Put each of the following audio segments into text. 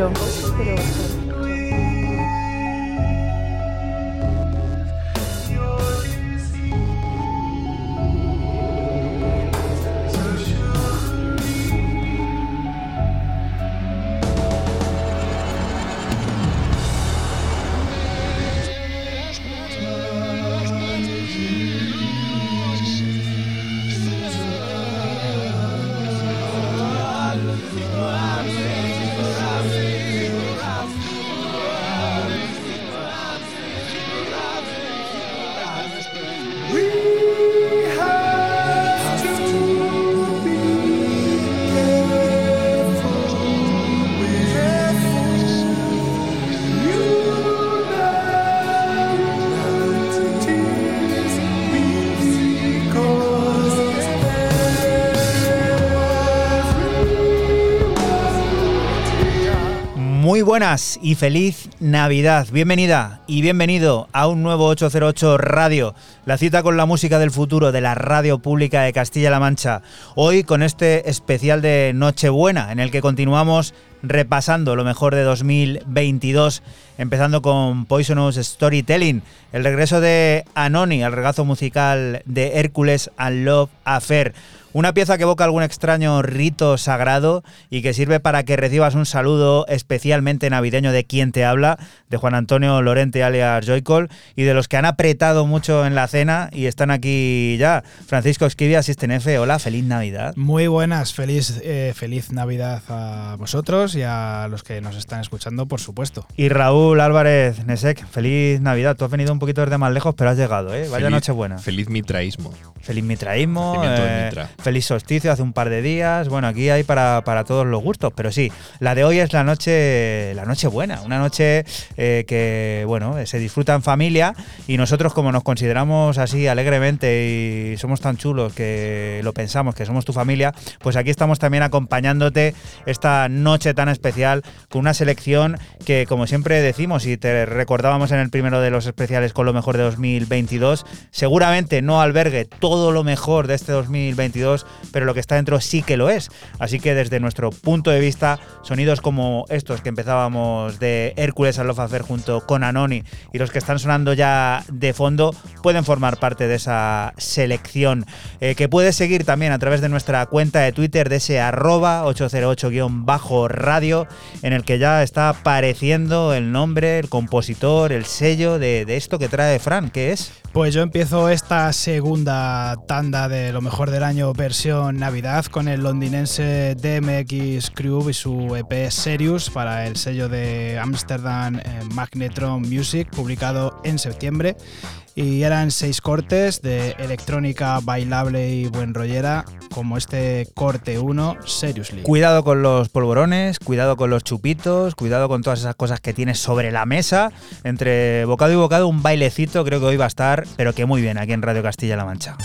Show. Buenas y feliz Navidad. Bienvenida y bienvenido a un nuevo 808 Radio, la cita con la música del futuro de la radio pública de Castilla-La Mancha. Hoy con este especial de Nochebuena en el que continuamos repasando lo mejor de 2022, empezando con Poisonous Storytelling, el regreso de Anoni al regazo musical de Hércules and Love Affair. Una pieza que evoca algún extraño rito sagrado y que sirve para que recibas un saludo especialmente navideño de quien te habla, de Juan Antonio Lorente alias Joycol, y de los que han apretado mucho en la cena y están aquí ya. Francisco Esquivia, Asisten F, hola, feliz Navidad. Muy buenas, feliz, eh, feliz Navidad a vosotros y a los que nos están escuchando, por supuesto. Y Raúl Álvarez Nesek, feliz Navidad. Tú has venido un poquito desde más lejos, pero has llegado, ¿eh? Vaya Feliz- noche buena. Feliz mitraísmo. Feliz mitraísmo, eh, Mitra. Feliz solsticio hace un par de días. Bueno, aquí hay para, todos los gustos, pero sí, la de hoy es la noche, la noche buena, una noche eh, que bueno se disfruta en familia y nosotros como nos consideramos así alegremente y somos tan chulos que lo pensamos que somos tu familia, pues aquí estamos también acompañándote esta noche tan especial con una selección que como siempre decimos y te recordábamos en el primero de los especiales con lo mejor de 2022, seguramente no albergue todo lo mejor de este 2022, pero lo que está dentro sí que lo es. Así que desde nuestro punto de vista, sonidos como estos que empezábamos de Hércules al Love Affair junto con Anoni y los que están sonando ya de fondo pueden formar parte de esa selección eh, que puedes seguir también a través de nuestra cuenta de Twitter de ese arroba 808-radio en el que ya está apareciendo el nombre, el compositor, el sello de, de esto que trae Fran, que es... Pues yo empiezo esta segunda tanda de lo mejor del año versión Navidad con el londinense DMX Crew y su EP Serious para el sello de Amsterdam eh, Magnetron Music publicado en septiembre y eran seis cortes de electrónica bailable y buen rollera como este corte 1 Seriously. Cuidado con los polvorones, cuidado con los chupitos, cuidado con todas esas cosas que tienes sobre la mesa. Entre bocado y bocado, un bailecito creo que hoy va a estar, pero que muy bien aquí en Radio Castilla-La Mancha.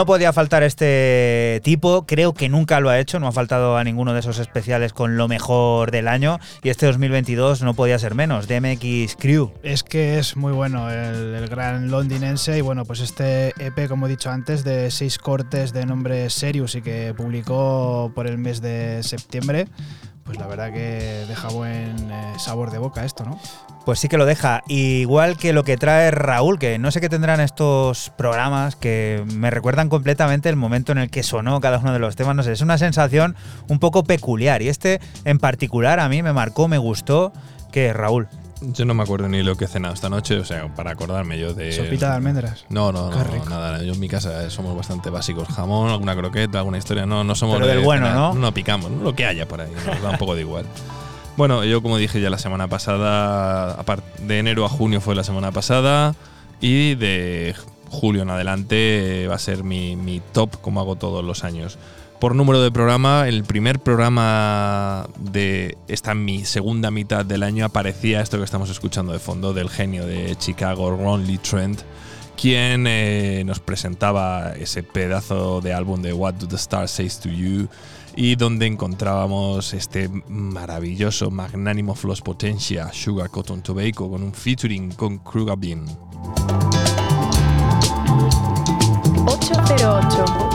No podía faltar este tipo, creo que nunca lo ha hecho, no ha faltado a ninguno de esos especiales con lo mejor del año y este 2022 no podía ser menos, DMX Crew. Es que es muy bueno el, gran londinense y bueno, pues este EP, como he dicho antes, de seis cortes de nombre Serious y que publicó por el mes de septiembre, pues la verdad que deja buen eh, sabor de boca esto, ¿no? Pues sí que lo deja. Igual que lo que trae Raúl, que no sé qué tendrán estos programas que me recuerdan completamente el momento en el que sonó cada uno de los temas. No sé, es una sensación un poco peculiar. Y este en particular a mí me marcó, me gustó. que Raúl? Yo no me acuerdo ni lo que he cenado esta noche, o sea, para acordarme yo de. Sopita de almendras. No, no, no, rico. nada. Yo en mi casa eh, somos bastante básicos. Jamón, alguna croqueta, alguna historia. No, no somos Pero de del bueno, cenar. ¿no? No picamos, ¿no? lo que haya por ahí. Nos da un poco de igual. Bueno, yo como dije ya la semana pasada, de enero a junio fue la semana pasada y de julio en adelante eh, va a ser mi, mi top como hago todos los años. Por número de programa, el primer programa de esta mi segunda mitad del año aparecía esto que estamos escuchando de fondo del genio de Chicago, Ron Lee Trent, quien eh, nos presentaba ese pedazo de álbum de What Do the Stars Say to You y donde encontrábamos este maravilloso, magnánimo Floss Potencia, Sugar Cotton Tobacco, con un featuring con Kruger Bean. 808.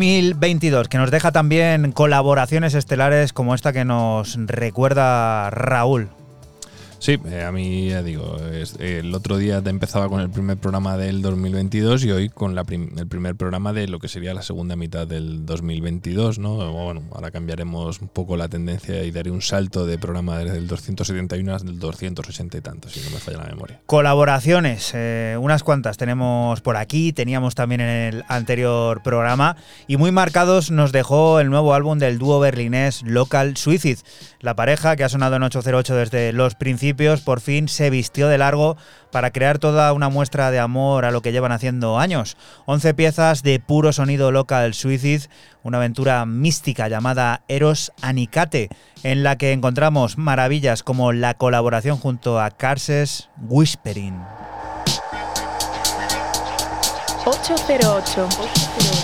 2022, que nos deja también colaboraciones estelares como esta que nos recuerda Raúl. Sí, eh, a mí ya digo, el otro día te empezaba con el primer programa del 2022 y hoy con el primer programa de lo que sería la segunda mitad del 2022, ¿no? Bueno, ahora cambiaremos un poco la tendencia y daré un salto de programa desde el 271 al 280 y tanto, si no me falla la memoria. Colaboraciones, eh, unas cuantas tenemos por aquí, teníamos también en el anterior programa y muy marcados nos dejó el nuevo álbum del dúo berlinés Local Suicide, la pareja que ha sonado en 808 desde los principios por fin se vistió de largo para crear toda una muestra de amor a lo que llevan haciendo años. 11 piezas de puro sonido local suicide, una aventura mística llamada Eros Anicate, en la que encontramos maravillas como la colaboración junto a Carses Whispering. 808.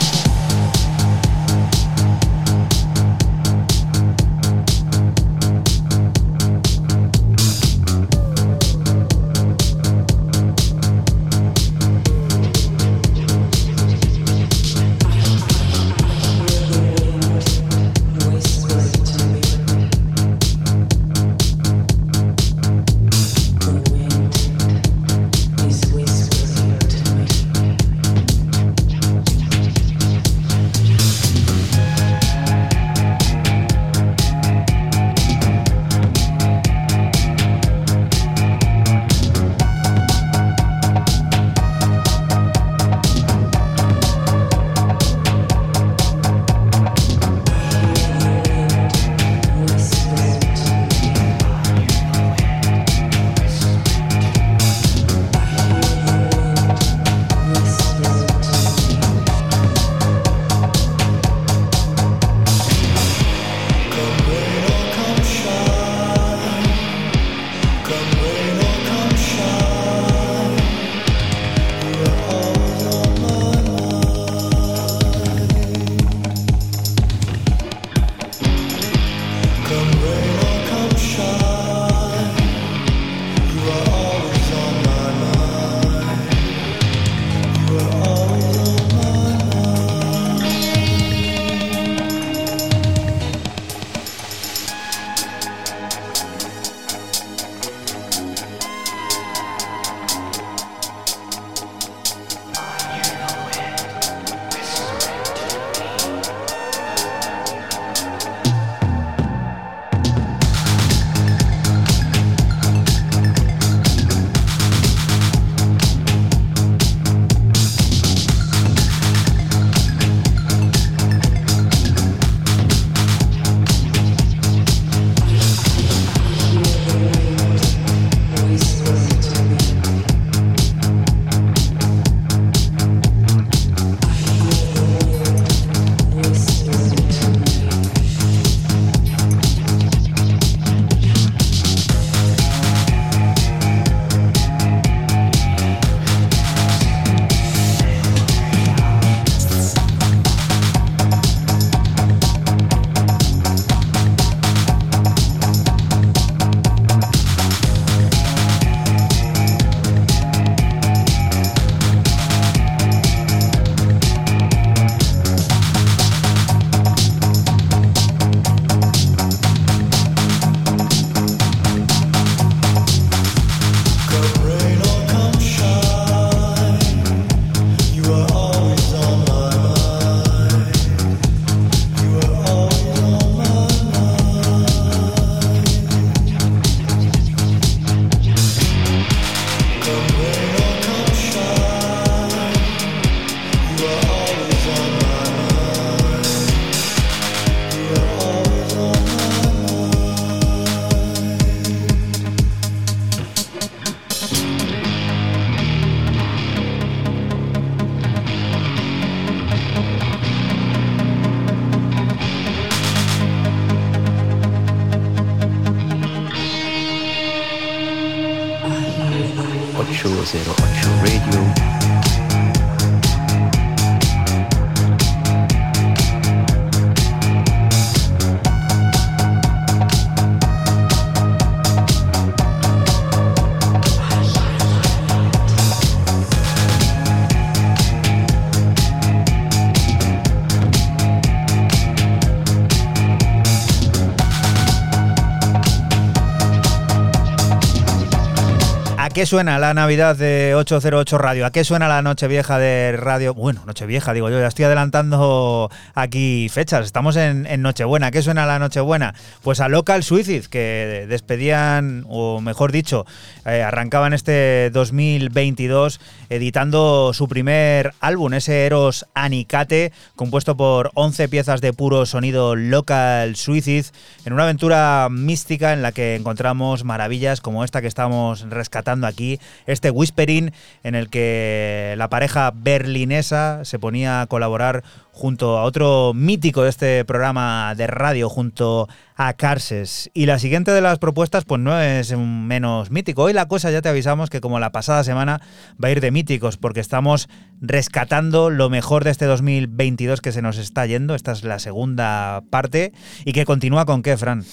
Qué suena la Navidad de 808 Radio? ¿A qué suena la Nochevieja de Radio? Bueno, Nochevieja, digo yo, ya estoy adelantando aquí fechas. Estamos en, en Nochebuena. ¿A qué suena la Nochebuena? Pues a Local Suicide, que despedían, o mejor dicho, eh, arrancaban este 2022 editando su primer álbum, ese Eros Anicate, compuesto por 11 piezas de puro sonido Local Suicide, en una aventura mística en la que encontramos maravillas como esta que estamos rescatando aquí, este Whispering en el que la pareja berlinesa se ponía a colaborar junto a otro mítico de este programa de radio, junto a Carses. Y la siguiente de las propuestas, pues no es menos mítico. Hoy la cosa ya te avisamos que como la pasada semana va a ir de míticos, porque estamos rescatando lo mejor de este 2022 que se nos está yendo. Esta es la segunda parte. ¿Y que continúa con qué, Fran?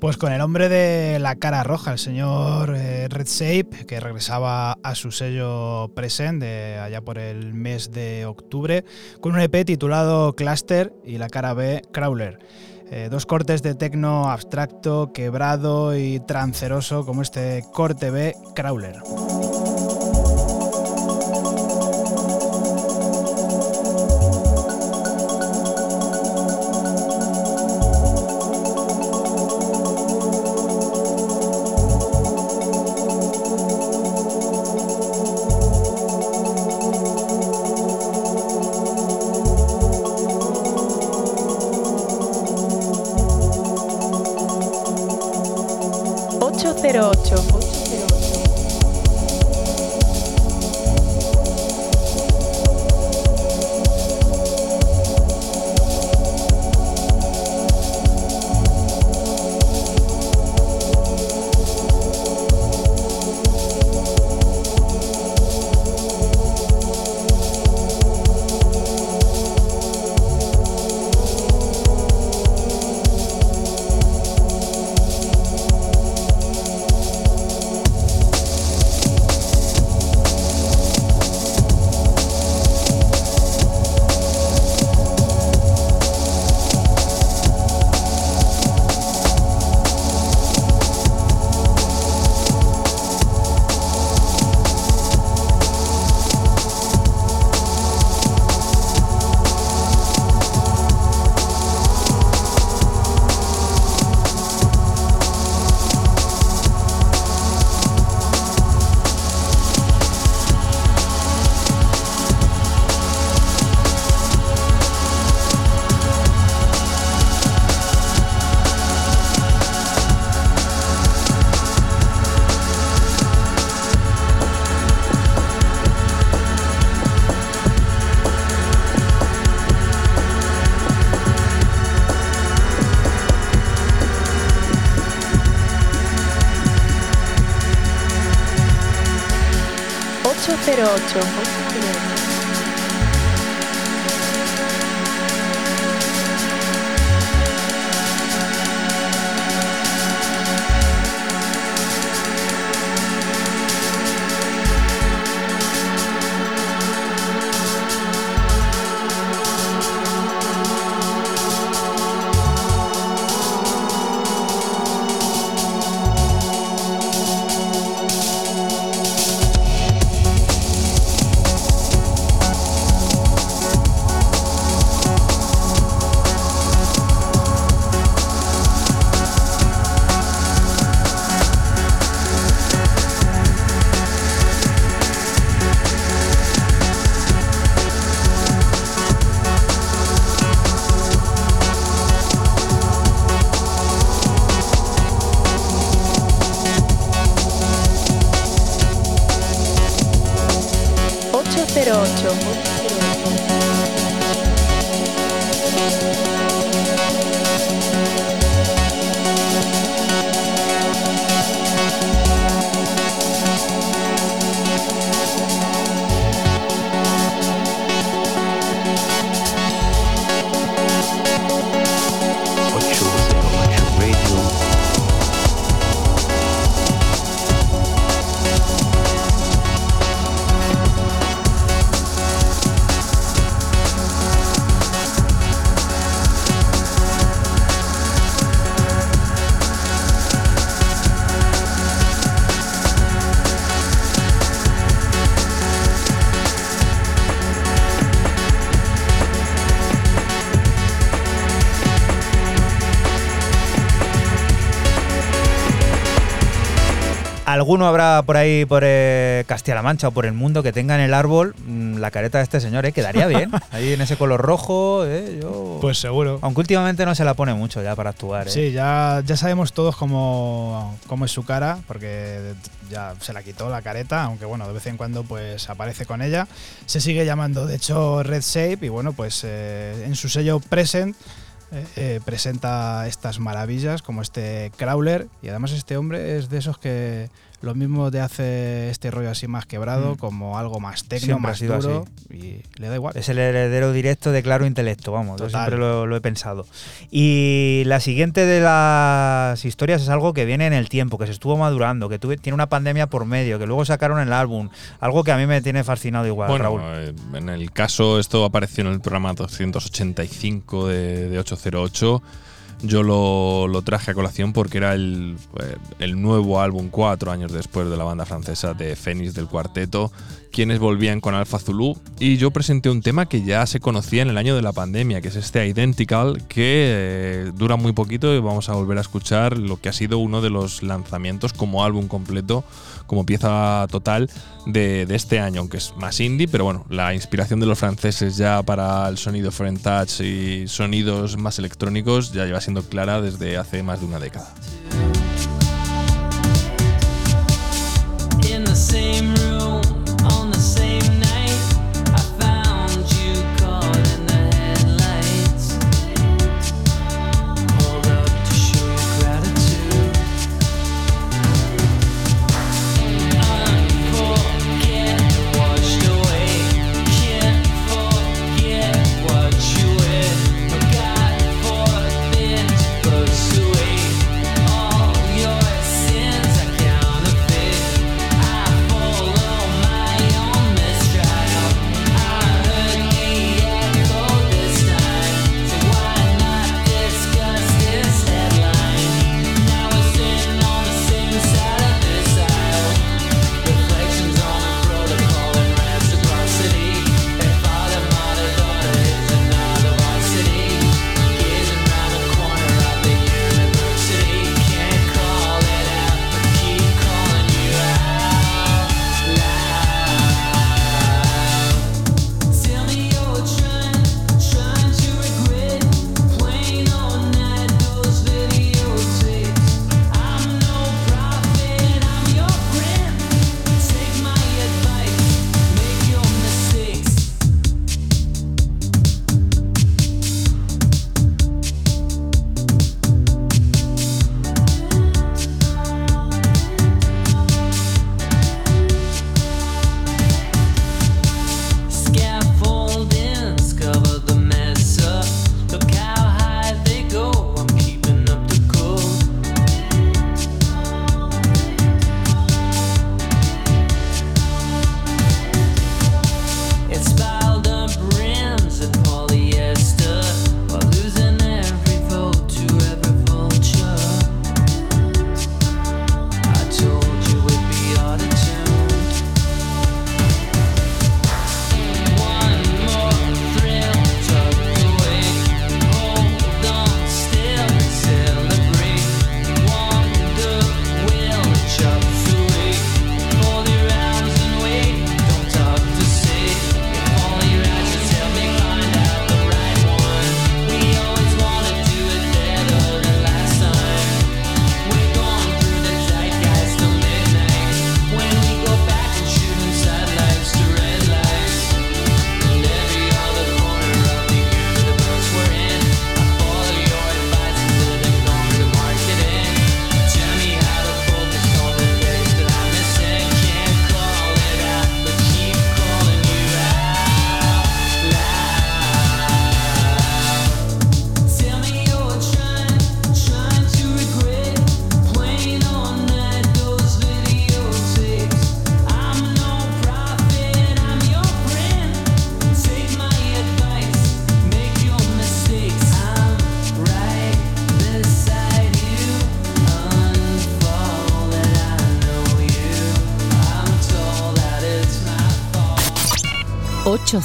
Pues con el hombre de la cara roja, el señor eh, Red Shape, que regresaba a su sello present allá por el mes de octubre, con un EP titulado Cluster y la cara B Crawler. Eh, dos cortes de tecno abstracto, quebrado y tranceroso como este corte B Crawler. número 8. Alguno habrá por ahí, por eh, Castilla-La Mancha o por el mundo, que tenga en el árbol mm, la careta de este señor, ¿eh? Quedaría bien. Ahí en ese color rojo, ¿eh? Yo... Pues seguro. Aunque últimamente no se la pone mucho ya para actuar, ¿eh? Sí, ya, ya sabemos todos cómo, cómo es su cara, porque ya se la quitó la careta, aunque bueno, de vez en cuando pues aparece con ella. Se sigue llamando, de hecho, Red Shape, y bueno, pues eh, en su sello Present eh, presenta estas maravillas como este Crawler, y además este hombre es de esos que lo mismo te hace este rollo así más quebrado, Mm. como algo más ha más sido duro, y le da igual. Es el heredero directo de Claro Intelecto, vamos, yo siempre lo, lo he pensado. Y la siguiente de las historias es algo que viene en el tiempo, que se estuvo madurando, que tuve, tiene una pandemia por medio, que luego sacaron el álbum, algo que a mí me tiene fascinado igual, Bueno, Raúl. eh, en el caso, esto apareció en el programa 285 de, de 808. Yo lo, lo traje a colación porque era el, eh, el nuevo álbum cuatro años después de la banda francesa de Fénix del Cuarteto, quienes volvían con Alpha Zulu. Y yo presenté un tema que ya se conocía en el año de la pandemia, que es este Identical, que eh, dura muy poquito y vamos a volver a escuchar lo que ha sido uno de los lanzamientos como álbum completo, como pieza total de, de este año, aunque es más indie, pero bueno, la inspiración de los franceses ya para el sonido Friend Touch y sonidos más electrónicos ya lleva siendo clara desde hace más de una década.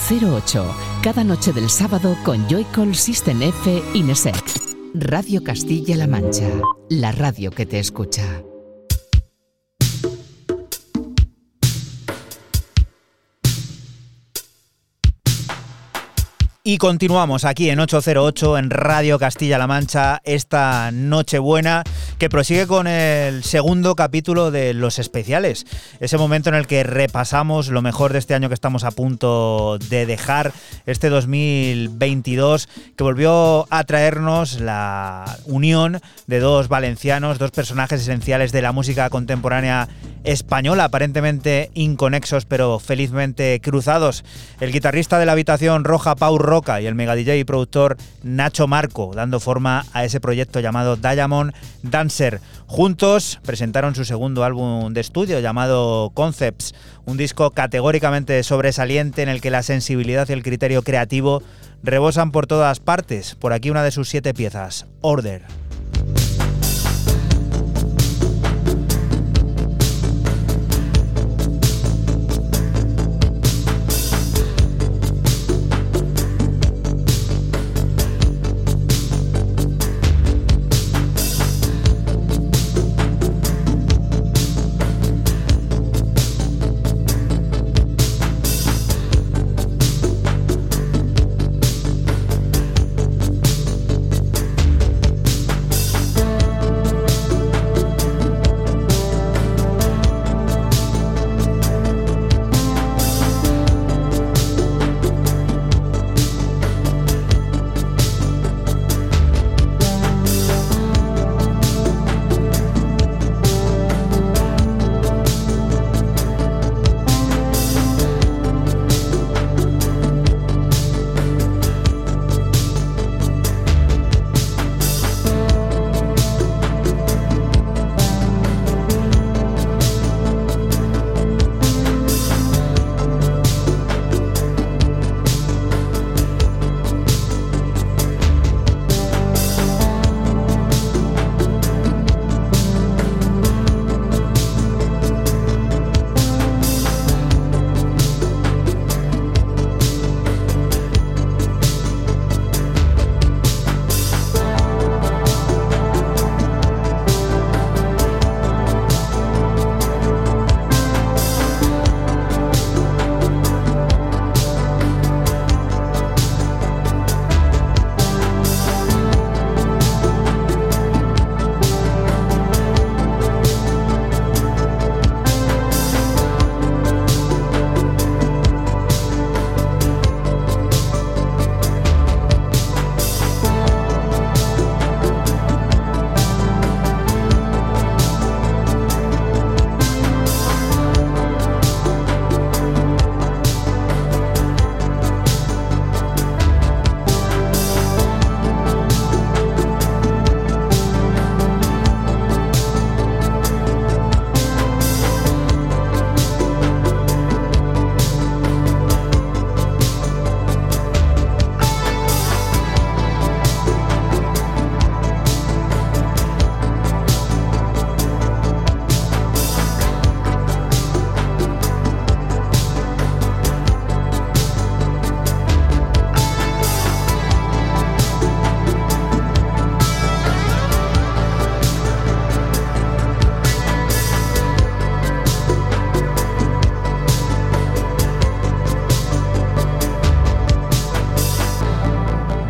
08. Cada noche del sábado con Joycall System F Inesec. Radio Castilla-La Mancha. La radio que te escucha. Y continuamos aquí en 808 en Radio Castilla-La Mancha esta Nochebuena que prosigue con el segundo capítulo de Los Especiales. Ese momento en el que repasamos lo mejor de este año que estamos a punto de dejar, este 2022, que volvió a traernos la unión de dos valencianos, dos personajes esenciales de la música contemporánea española, aparentemente inconexos pero felizmente cruzados. El guitarrista de la habitación roja Pau Roca y el mega DJ y productor Nacho Marco, dando forma a ese proyecto llamado Diamond Dancer. Juntos presentaron su segundo álbum de estudio llamado Concepts, un disco categóricamente sobresaliente en el que la sensibilidad y el criterio creativo rebosan por todas partes. Por aquí una de sus siete piezas, Order.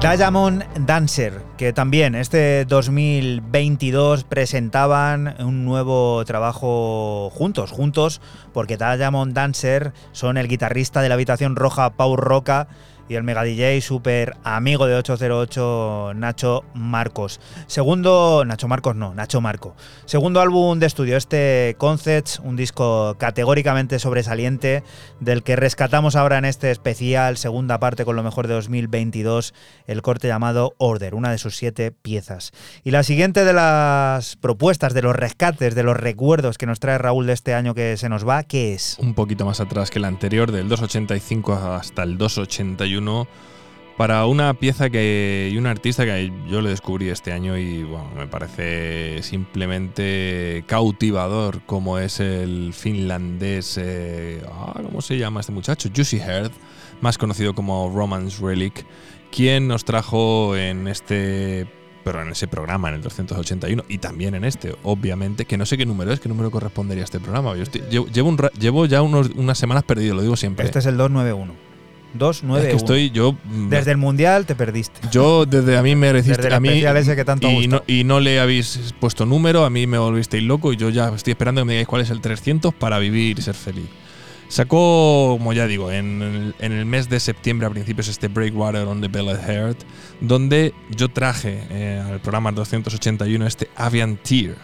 Diamond Dancer, que también este 2022 presentaban un nuevo trabajo juntos, juntos, porque Diamond Dancer son el guitarrista de la habitación roja Pau Roca y el mega DJ super amigo de 808 Nacho Marcos. Segundo, Nacho Marcos no, Nacho Marco. Segundo álbum de estudio, este Concepts, un disco categóricamente sobresaliente del que rescatamos ahora en este especial, segunda parte con lo mejor de 2022, el corte llamado Order, una de sus siete piezas. Y la siguiente de las propuestas, de los rescates, de los recuerdos que nos trae Raúl de este año que se nos va, ¿qué es? Un poquito más atrás que el anterior, del 285 hasta el 281 para una pieza que y un artista que yo le descubrí este año y bueno, me parece simplemente cautivador como es el finlandés eh, ah, ¿cómo se llama este muchacho? Juicy Heard más conocido como Romance Relic quien nos trajo en este pero en ese programa, en el 281, y también en este, obviamente, que no sé qué número es, qué número correspondería a este programa. Llevo, llevo ya unas semanas perdido, lo digo siempre. Este es el 291. 2-9-1. Es que estoy yo. mm, Desde el Mundial te perdiste. Yo desde a mí me Desde a mí ese que tanto y, no, y no le habéis puesto número, a mí me volvisteis loco y yo ya estoy esperando que me digáis cuál es el 300 para vivir y ser feliz. Sacó, como ya digo, en el, en el mes de septiembre a principios este Breakwater on the Bellet Heart, donde yo traje eh, al programa 281 este Avian Tear.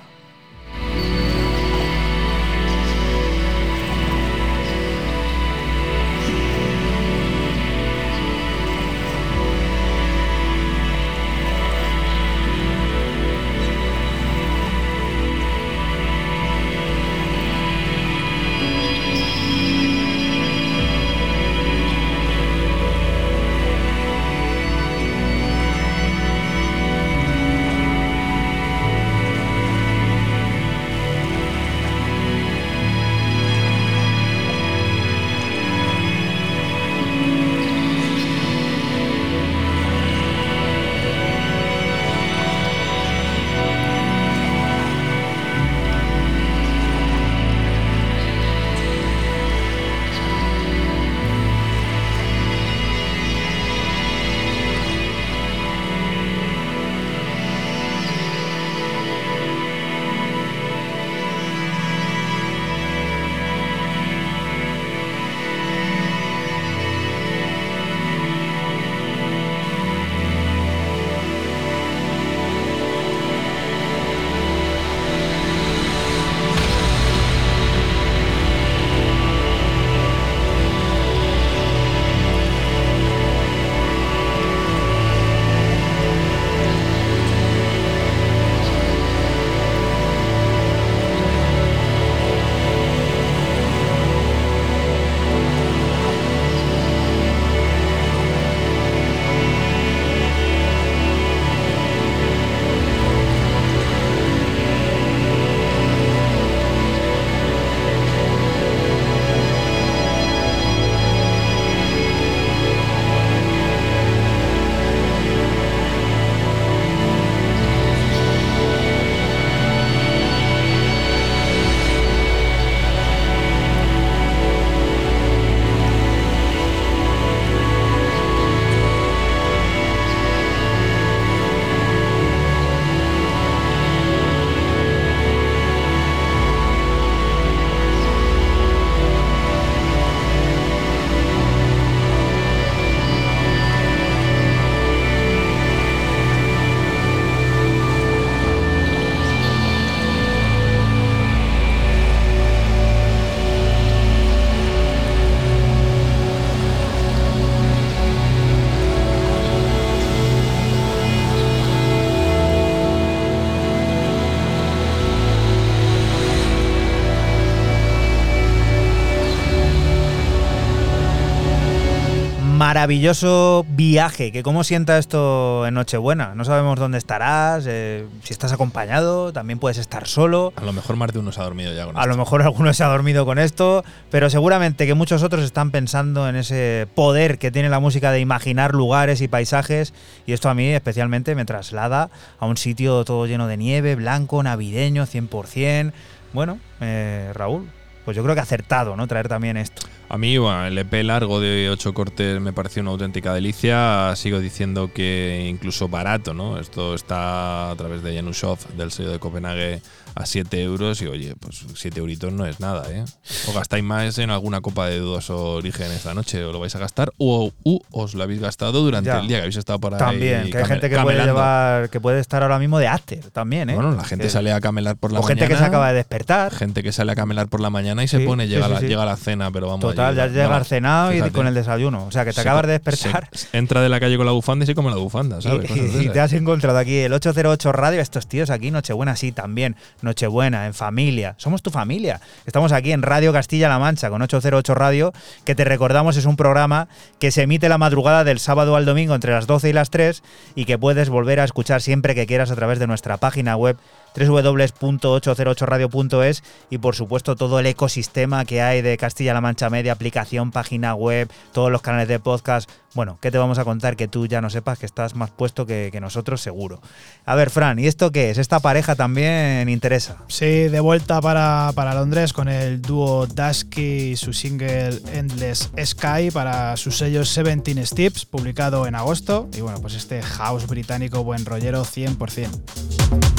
Maravilloso viaje. Que cómo sienta esto en Nochebuena. No sabemos dónde estarás, eh, si estás acompañado, también puedes estar solo. A lo mejor más de uno se ha dormido ya con A esto. lo mejor alguno se ha dormido con esto, pero seguramente que muchos otros están pensando en ese poder que tiene la música de imaginar lugares y paisajes. Y esto a mí especialmente me traslada a un sitio todo lleno de nieve, blanco, navideño, 100%. Bueno, eh, Raúl, pues yo creo que acertado, ¿no? Traer también esto. A mí, bueno, el EP largo de 8 cortes me pareció una auténtica delicia. Sigo diciendo que incluso barato, ¿no? Esto está a través de Janushov, del sello de Copenhague, a 7 euros. Y oye, pues 7 euritos no es nada, ¿eh? O gastáis más en alguna copa de dudoso origen esta noche, o lo vais a gastar, o u, os lo habéis gastado durante Ya. el día que habéis estado por ahí. También, que hay gente que puede llevar, que puede estar ahora mismo de after también, ¿eh? Bueno, la gente Que- sale a camelar por la o gente que mañana. se acaba de despertar. Gente que sale a camelar por la mañana y se pone, llega, sí, la, llega la cena, pero vamos Total, allí, ya no, llegar no, cenado y con el desayuno. O sea, que te Se acabas de despertar. se- entra de la calle con la bufanda y se come la bufanda, ¿sabes? Y, y te has encontrado aquí el 808 Radio, estos tíos aquí, Nochebuena sí también, Nochebuena, en familia, somos tu familia. Estamos aquí en Radio Castilla-La Mancha con 808 Radio, que te recordamos es un programa que se emite la madrugada del sábado al domingo entre las 12 y las 3 y que puedes volver a escuchar siempre que quieras a través de nuestra página web www.808radio.es y por supuesto todo el ecosistema que hay de Castilla-La Mancha Media, aplicación, página web, todos los canales de podcast. Bueno, ¿qué te vamos a contar que tú ya no sepas que estás más puesto que, nosotros seguro? A ver, Fran, ¿y esto qué es? Esta pareja también interesa. Sí, de vuelta para, para Londres con el dúo Dusky y su single Endless Sky para su sello 17 Steps, publicado en agosto. Y bueno, pues este house británico buen rollero 100%.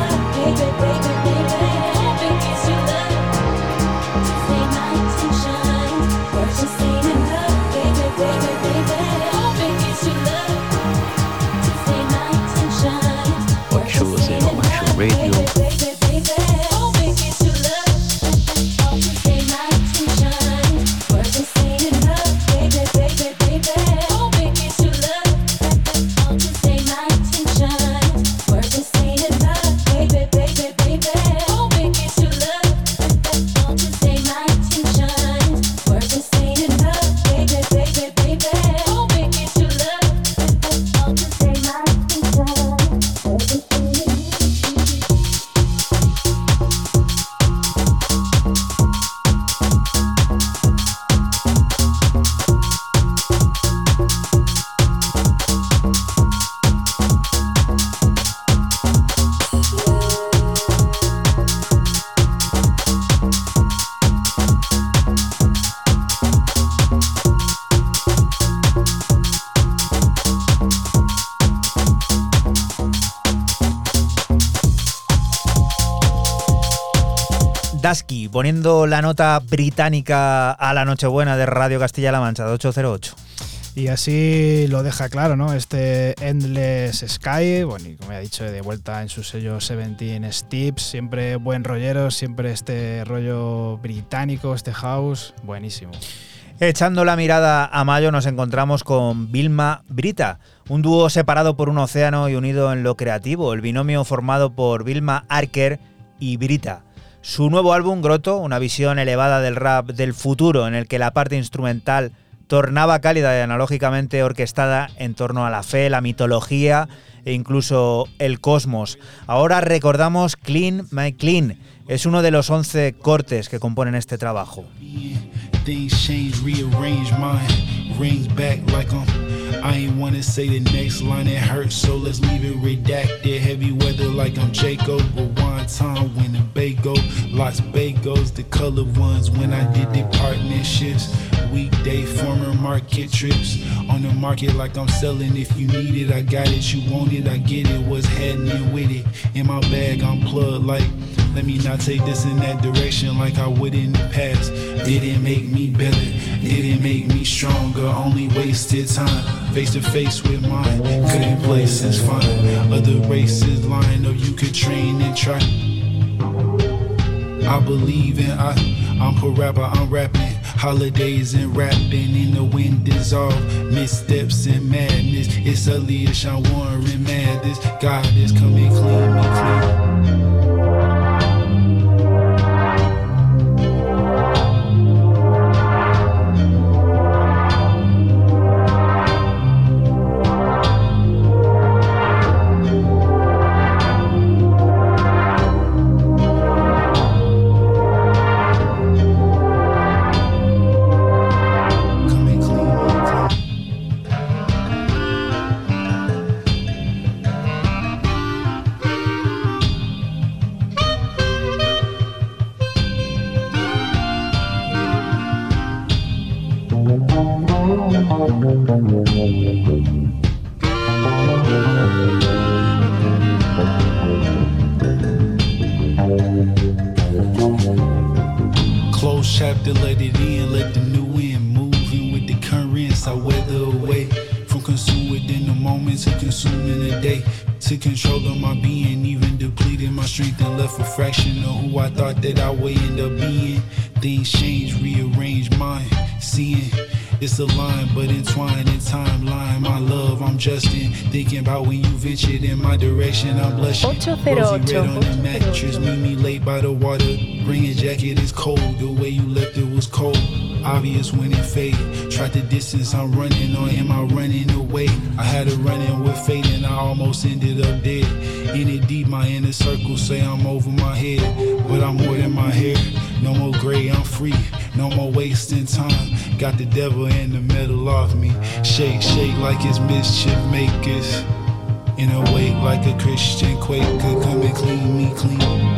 la nota británica a la Nochebuena de Radio Castilla-La Mancha, de 808. Y así lo deja claro, ¿no? Este Endless Sky, bueno, y como ya he dicho, de vuelta en su sello 17 Steps, siempre buen rollero, siempre este rollo británico, este house, buenísimo. Echando la mirada a mayo nos encontramos con Vilma Brita, un dúo separado por un océano y unido en lo creativo, el binomio formado por Vilma Arker y Brita. Su nuevo álbum, Grotto, una visión elevada del rap del futuro en el que la parte instrumental tornaba cálida y analógicamente orquestada en torno a la fe, la mitología e incluso el cosmos. Ahora recordamos Clean My Clean, es uno de los 11 cortes que componen este trabajo. I'm. Ain't wanna say the next line it hurts, so let's leave it redacted. Heavy weather like I'm Jacob. Rewind time when the bay go. Lots bagos, the colored ones when I did the partnerships. Weekday former market trips. On the market like I'm selling. If you need it, I got it. You want it, I get it. What's happening with it? In my bag, I'm plugged like. Let me not take this in that direction like I would in the past. Didn't make me better, didn't make me stronger, only wasted time. Face to face with mine, couldn't play since fine. Other races lying, or you could train and try. I believe in I, I'm a rapper, I'm rapping. Holidays and rapping in the wind dissolve. Missteps and madness. It's a Aaliyah, Sean Warren, madness. God is coming clean me clean. You ventured in my direction, I'm blushing. 808. Rosy red on the mattress, meet me late by the water. Bring a jacket, it's cold. The way you left it was cold. Obvious when it faded. Tried the distance I'm running, or am I running away? I had a running with fate, and I almost ended up dead. In it deep, my inner circle say I'm over my head, but I'm more than my hair. No more gray, I'm free. No more wasting time. Got the devil in the middle of me. Shake, shake like it's mischief makers. In a wake like a Christian Quaker. Come and clean me clean.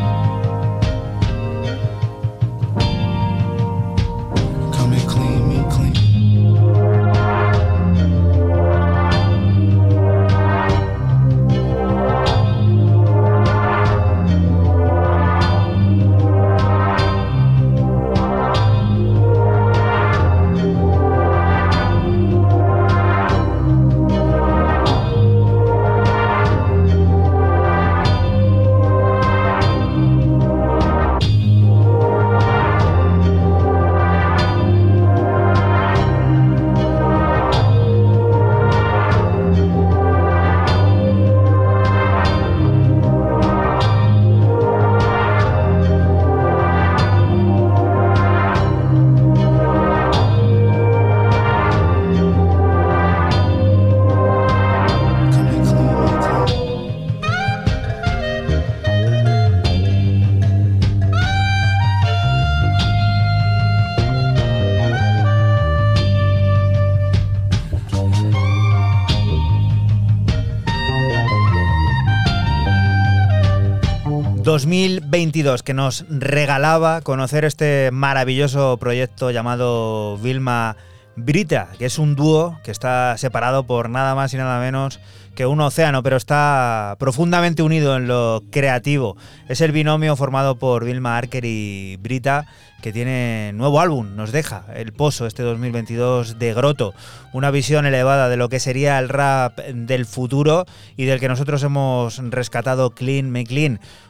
2022 que nos regalaba conocer este maravilloso proyecto llamado Vilma Brita, que es un dúo que está separado por nada más y nada menos que un océano, pero está profundamente unido en lo creativo. Es el binomio formado por Vilma Arker y Brita, que tiene nuevo álbum, nos deja El Pozo este 2022 de Groto, una visión elevada de lo que sería el rap del futuro y del que nosotros hemos rescatado Clean Me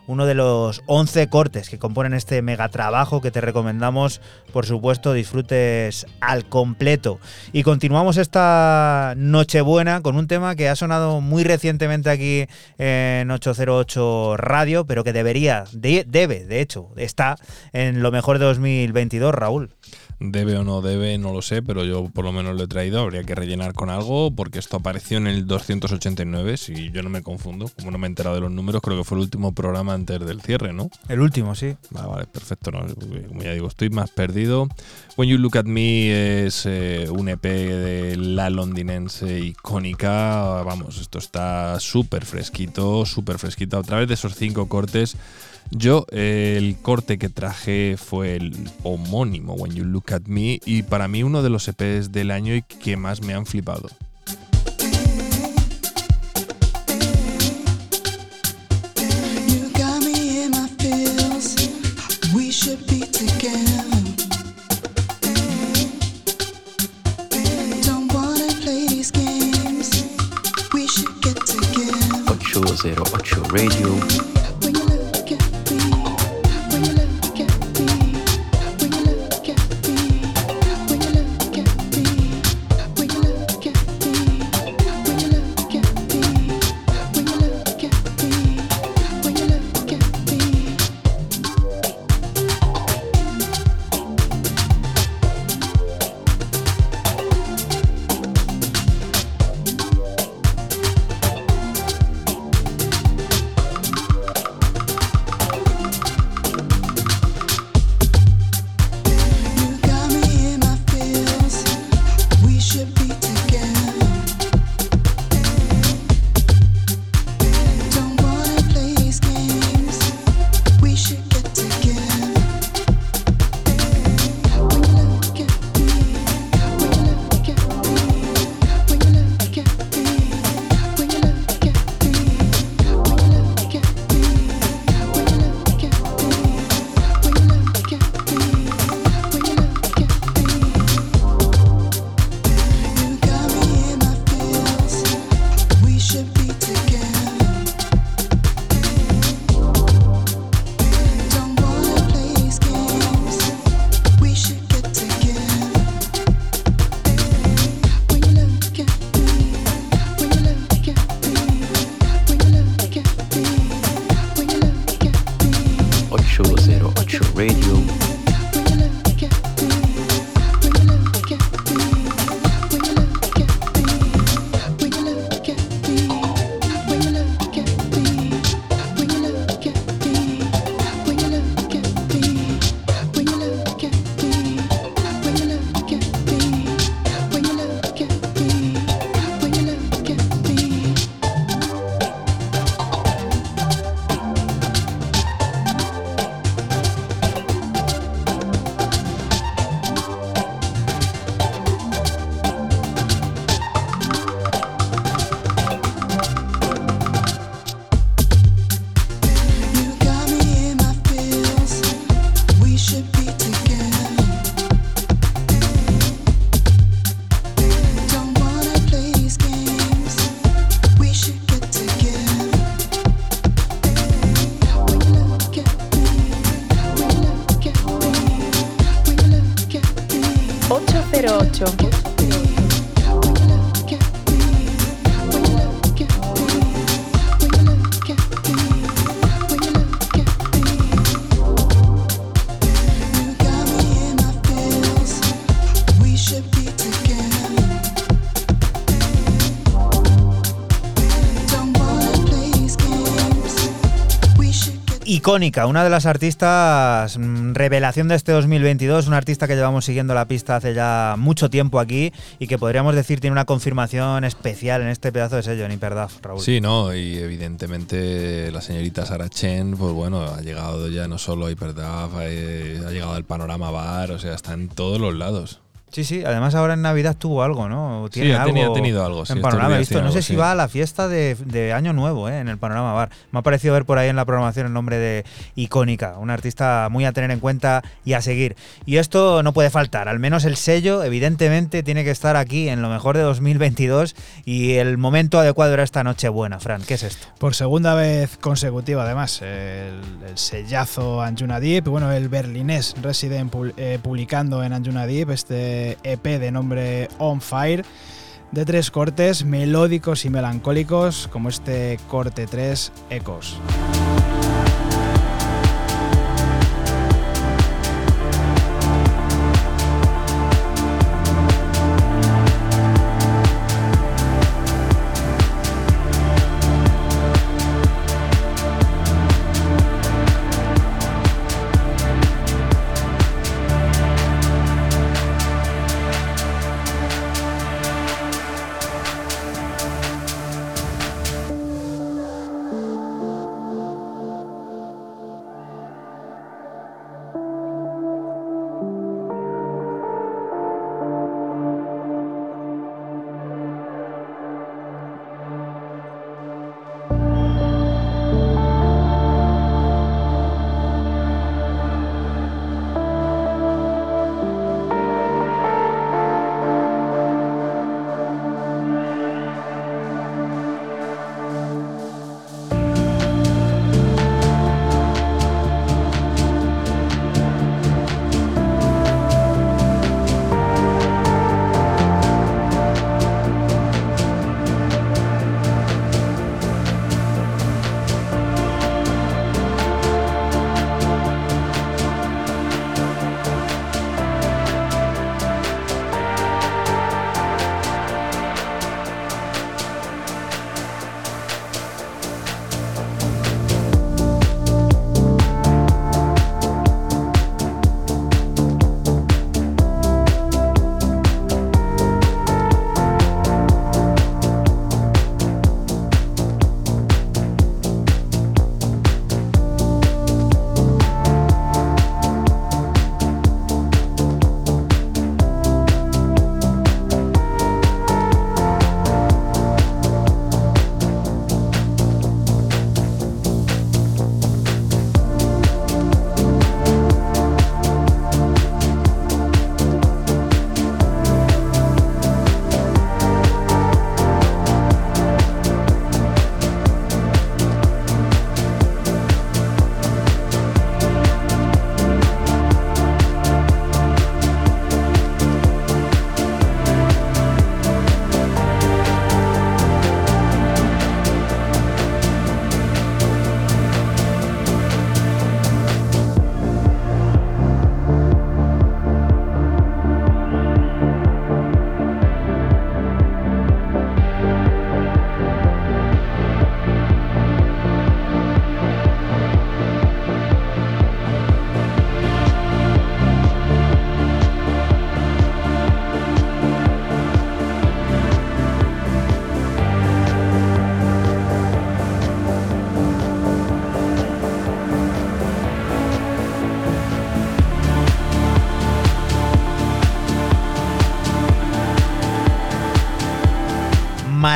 uno de los 11 cortes que componen este mega trabajo que te recomendamos, por supuesto, disfrutes al completo. Y continuamos esta Nochebuena con un tema que ha sonado muy recientemente aquí en 808 Radio, pero que debería, de- debe, de hecho, está en lo mejor de 2022, Raúl. Debe o no debe, no lo sé, pero yo por lo menos lo he traído. Habría que rellenar con algo, porque esto apareció en el 289, si yo no me confundo. Como no me he enterado de los números, creo que fue el último programa antes del cierre, ¿no? El último, sí. Vale, vale, perfecto. no, como ya digo, estoy más perdido. When You Look at Me es eh, un EP de la londinense icónica. Vamos, esto está súper fresquito, súper fresquito. A través de esos cinco cortes, yo eh, el corte que traje fue el homónimo When You Look at Me y para mí uno de los EPs del año y que más me han flipado. Me Icónica, una de las artistas mm, revelación de este 2022, una artista que llevamos siguiendo la pista hace ya mucho tiempo aquí y que podríamos decir tiene una confirmación especial en este pedazo de sello, ni verdad, Raúl. Sí, no, y evidentemente la señorita Sara Chen, pues bueno, ha llegado ya no solo a Hyperdub, eh, ha llegado al panorama bar, o sea, está en todos los lados. Sí, sí, además ahora en Navidad tuvo algo, ¿no? Sí, ha tenido- ha tenido algo, sí, En panorama, he visto. tiene No sé algo, si sí. va a la fiesta de, de Año Nuevo, ¿eh? En el Panorama Bar. Me ha parecido ver por ahí en la programación el nombre de Icónica, una artista muy a tener en cuenta y a seguir. Y esto no puede faltar, al menos el sello, evidentemente, tiene que estar aquí en lo mejor de 2022 y el momento adecuado era esta noche buena, Fran. ¿Qué es esto? Por segunda vez consecutiva, además, el, el sellazo Anjuna Deep, bueno, el berlinés Resident eh, publicando en Anjuna Deep este EP de nombre On Fire, de tres cortes melódicos y melancólicos, como este corte 3 Ecos.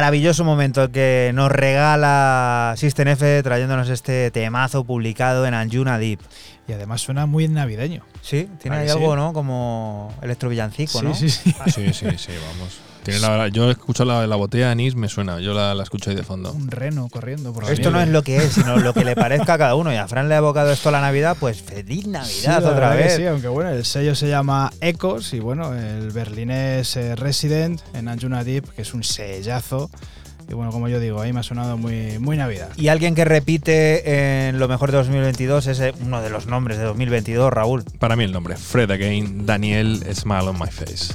Maravilloso momento que nos regala System F trayéndonos este temazo publicado en Anjuna Deep. Y además suena muy navideño. Sí, tiene ¿A ahí sí? algo, ¿no? Como electrovillancico, Sí, ¿no? sí, sí. Sí, sí, sí, vamos. Tiene la- yo escucho la, la botella de anís, me suena. Yo la, la escucho ahí de fondo. Un reno corriendo por la Esto no nieve. es lo que es, sino lo que le parezca a cada uno. Y a Fran le ha evocado esto a la Navidad, pues feliz Sí, Navidad la otra vez. Sí, aunque bueno, el sello se llama Ecos y bueno, el berlinés eh, Resident en Anjuna Deep, que es un sellazo. Y bueno, como yo digo, ahí me ha sonado muy, muy Navidad. Y alguien que repite en lo mejor de 2022 es eh, uno de los nombres de 2022, Raúl. Para mí el nombre, Fred Again, Daniel, Smile on My Face.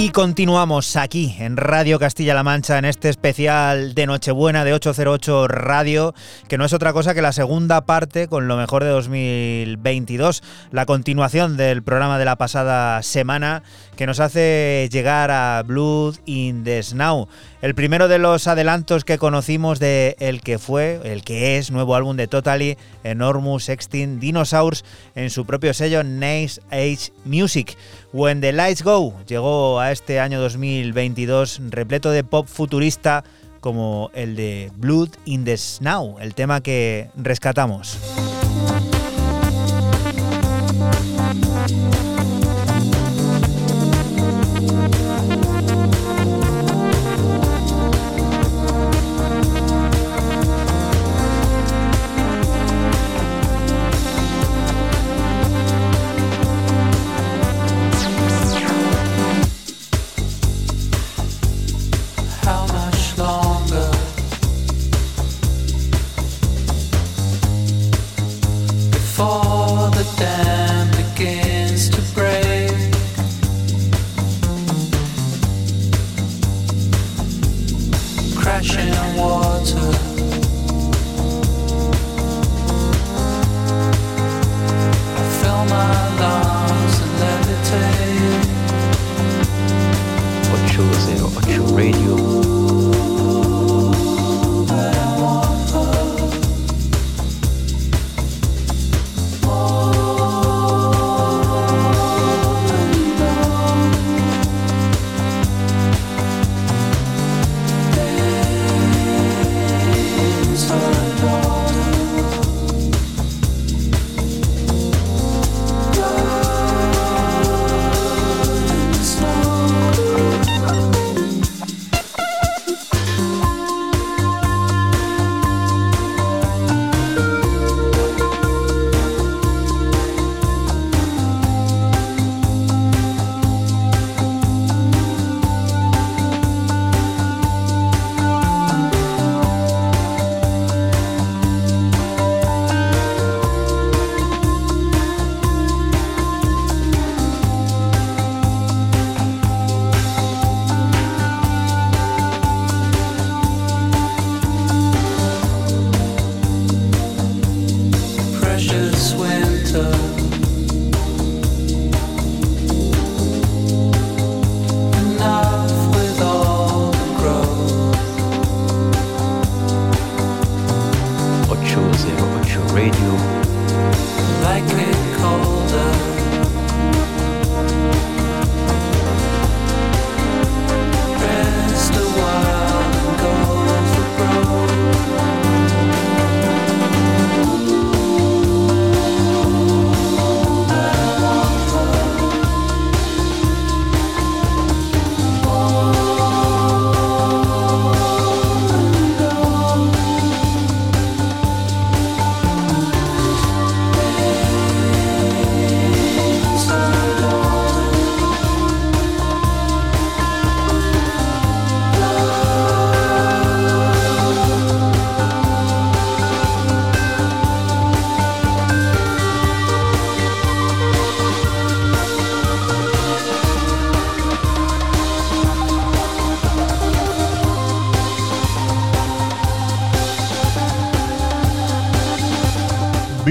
Y continuamos aquí en Radio Castilla-La Mancha en este especial de Nochebuena de 808 Radio, que no es otra cosa que la segunda parte con lo mejor de 2022, la continuación del programa de la pasada semana que nos hace llegar a Blood in the Snow, el primero de los adelantos que conocimos de el que fue, el que es nuevo álbum de Totally Enormous Extinct Dinosaurs en su propio sello Nice Age Music. When the Lights Go llegó a este año 2022 repleto de pop futurista como el de Blood in the Snow, el tema que rescatamos.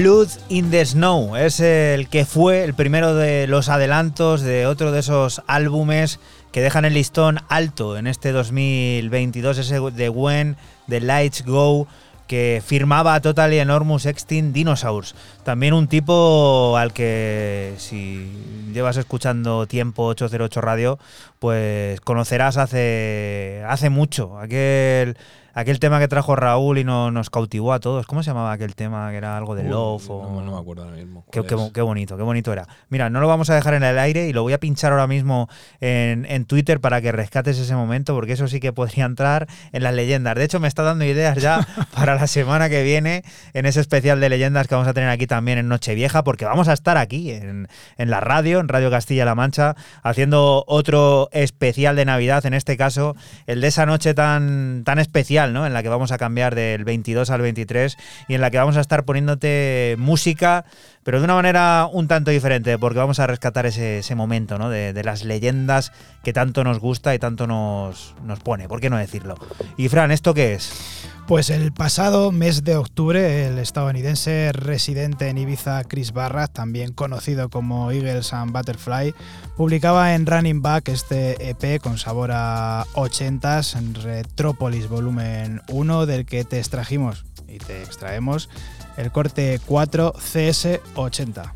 Blood in the Snow es el que fue el primero de los adelantos de otro de esos álbumes que dejan el listón alto en este 2022, ese de When the Lights Go que firmaba Totally Enormous Extinct Dinosaurs. También un tipo al que si llevas escuchando tiempo 808 Radio, pues conocerás hace, hace mucho. Aquel, aquel tema que trajo Raúl y no- nos cautivó a todos. ¿Cómo se llamaba aquel tema? Que era algo de Uy, Love o... no, no me acuerdo ahora mismo. Qué, bonito, qué bonito era. Mira, no lo vamos a dejar en el aire y lo voy a pinchar ahora mismo en, en Twitter para que rescates ese momento, porque eso sí que podría entrar en las leyendas. De hecho, me está dando ideas ya para la semana que viene en ese especial de leyendas que vamos a tener aquí también en Nochevieja, porque vamos a estar aquí en, en la radio, en Radio Castilla-La Mancha, haciendo otro especial de Navidad, en este caso, el de esa noche tan, tan especial, En la que vamos a cambiar del 22 al 23 y en la que vamos a estar poniéndote música, pero de una manera un tanto diferente, porque vamos a rescatar ese, ese momento, ¿no? De, de las leyendas que tanto nos gusta y tanto nos, nos pone, ¿por qué no decirlo? Y Fran, ¿esto qué es? Pues el pasado mes de octubre, el estadounidense residente en Ibiza Chris Barras, también conocido como Eagles and Butterfly, publicaba en Running Back este EP con sabor a 80s en Retropolis Volumen 1, del que te extrajimos y te extraemos el corte 4 CS80.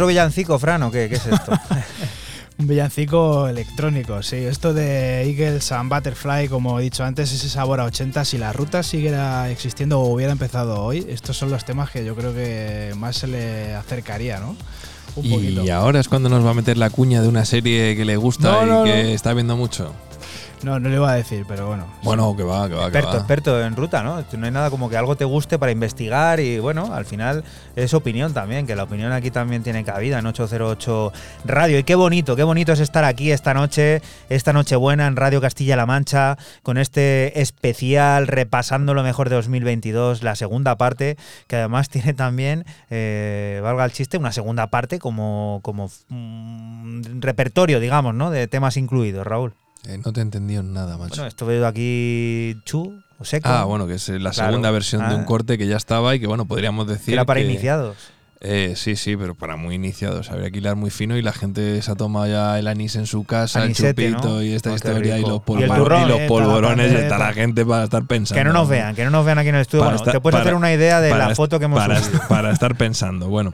¿Otro villancico, Fran, o qué? ¿Qué es esto? Un villancico electrónico, sí. Esto de Eagles and Butterfly, como he dicho antes, ese sabor a 80. Si la ruta siguiera existiendo o hubiera empezado hoy, estos son los temas que yo creo que más se le acercaría, ¿no? Un poquito. Y ahora es cuando nos va a meter la cuña de una serie que le gusta No, y no, que no. está viendo mucho. No, no le iba a decir, pero bueno. Bueno, que va, que va, que experto, va. experto en ruta, ¿no? No hay nada como que algo te guste para investigar y bueno, al final es opinión también, que la opinión aquí también tiene cabida en 808 Radio. Y qué bonito, qué bonito es estar aquí esta noche, esta noche buena en Radio Castilla-La Mancha, con este especial repasando lo mejor de 2022, la segunda parte, que además tiene también, eh, valga el chiste, una segunda parte como, como mm, repertorio, digamos, ¿no? De temas incluidos, Raúl. Eh, no te he entendido nada, macho. Bueno, esto veo aquí Chu o Seco. ah, bueno, que es la Claro. segunda versión de un Ah. corte que ya estaba y que, bueno, podríamos decir. era para que- iniciados. Eh, sí, sí, pero para muy iniciados. Habría que hilar muy fino y la gente se ha tomado ya el anís en su casa, Anisete, el chupito ¿no? y esta Oh, historia y los, Y turrón, los eh, polvorones y está la gente para estar pensando. Que no nos vean, que no nos vean aquí en el estudio. Para Bueno, estar- te puedes para- hacer una idea de la foto que hemos para, subido. para estar pensando. Bueno,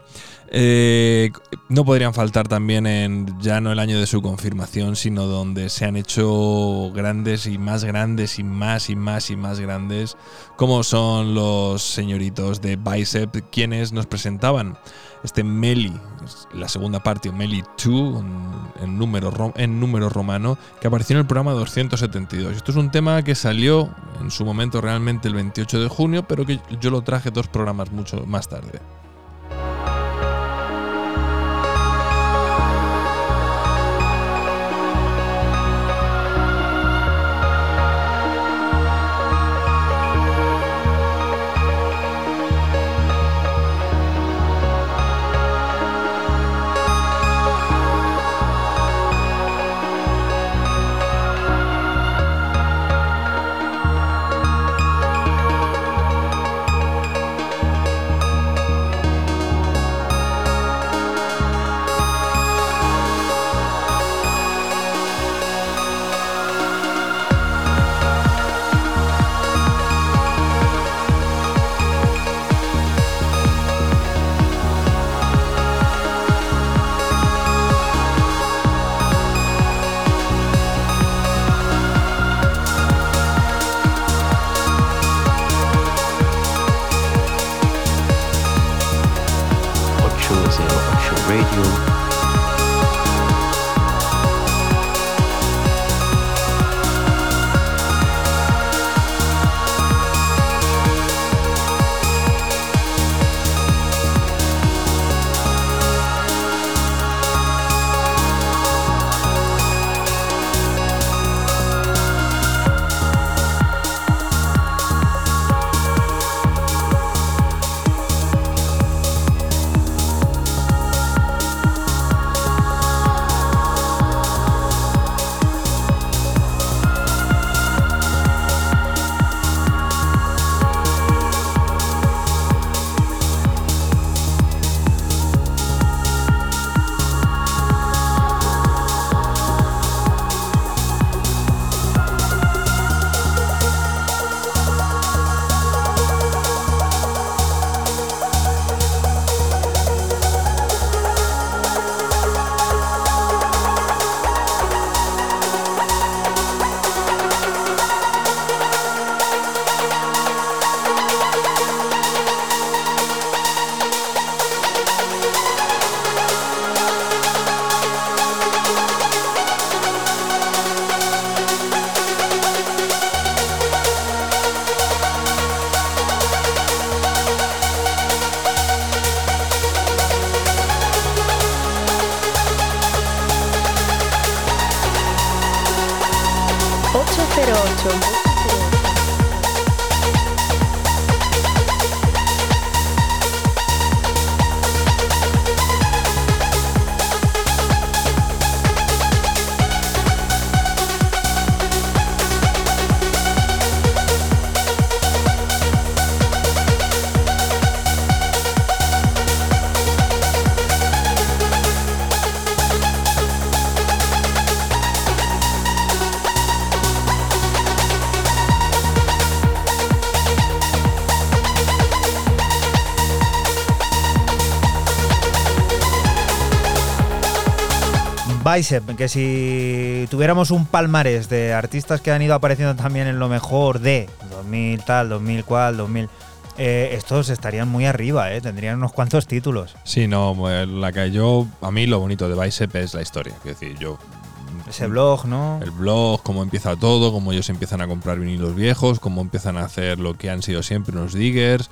eh, no podrían faltar también en ya no el año de su confirmación, sino donde se han hecho grandes y más grandes y más y más y más grandes, como son los señoritos de Bicep, quienes nos presentaban este Meli, la segunda parte, Meli 2, en, número, ro- en número romano, que apareció en el programa 272. Esto es un tema que salió en su momento realmente el 28 de junio, pero que yo lo traje dos programas mucho más tarde. Bicep, que si tuviéramos un palmarés de artistas que han ido apareciendo también en lo mejor de 2000 tal, 2000 cual, 2000, eh, estos estarían muy arriba, eh, tendrían unos cuantos títulos. Sí, no, eh, la que yo. A mí lo bonito de Bicep es la historia. Es decir, yo. Ese blog, ¿no? El blog, cómo empieza todo, cómo ellos empiezan a comprar vinilos viejos, cómo empiezan a hacer lo que han sido siempre unos diggers,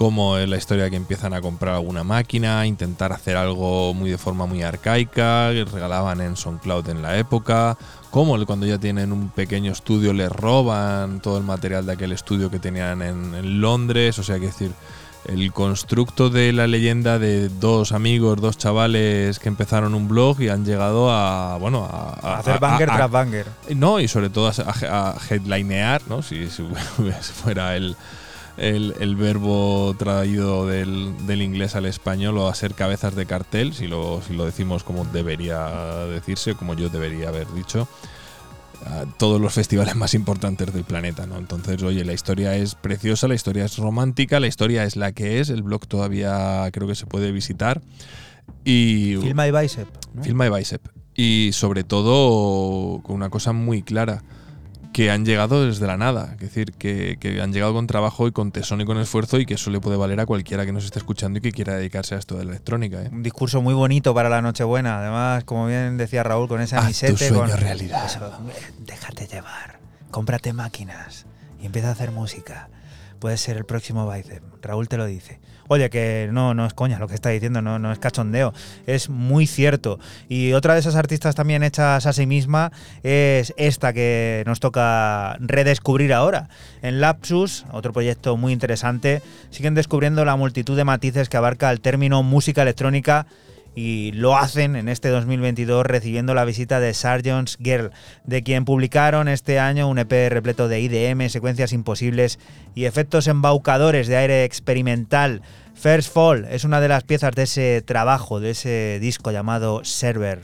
cómo es la historia que empiezan a comprar alguna máquina, intentar hacer algo muy de forma muy arcaica, que regalaban en SoundCloud en la época, cómo cuando ya tienen un pequeño estudio les roban todo el material de aquel estudio que tenían en, en Londres, o sea, que decir, el constructo de la leyenda de dos amigos, dos chavales que empezaron un blog y han llegado a, bueno, a, a- Hacer banger a- tras banger. no, y sobre todo a, headlinear, ¿no? Si, si fuera el, el, el verbo traído del, del inglés al español o a ser cabezas de cartel, si lo, si lo decimos como debería decirse, como yo debería haber dicho, a todos los festivales más importantes del planeta, ¿no? Entonces, oye, la historia es preciosa, la historia es romántica, la historia es la que es, el blog todavía creo que se puede visitar. Y Feel My Bicep. ¿no? Feel My Bicep. Y sobre todo con una cosa muy clara, que han llegado desde la nada. Es decir, que, que han llegado con trabajo y con tesón y con esfuerzo y que eso le puede valer a cualquiera que nos esté escuchando y que quiera dedicarse a esto de la electrónica. ¿eh? Un discurso muy bonito para la Nochebuena. Además, como bien decía Raúl, con esa Haz tu misete. sueño con realidad. Eso, déjate llevar. Cómprate máquinas y empieza a hacer música. Puedes ser el próximo Bicep. Raúl te lo dice. Oye, que no, no es coña lo que está diciendo, no, no es cachondeo. Es muy cierto. Y otra de esas artistas también hechas a sí misma es esta que nos toca redescubrir ahora. En Lapsus, otro proyecto muy interesante, siguen descubriendo la multitud de matices que abarca el término música electrónica y lo hacen en este 2022 recibiendo la visita de Sargent's Girl, de quien publicaron este año un EP repleto de IDM, secuencias imposibles y efectos embaucadores de aire experimental. First Fall es una de las piezas de ese trabajo, de ese disco llamado Server.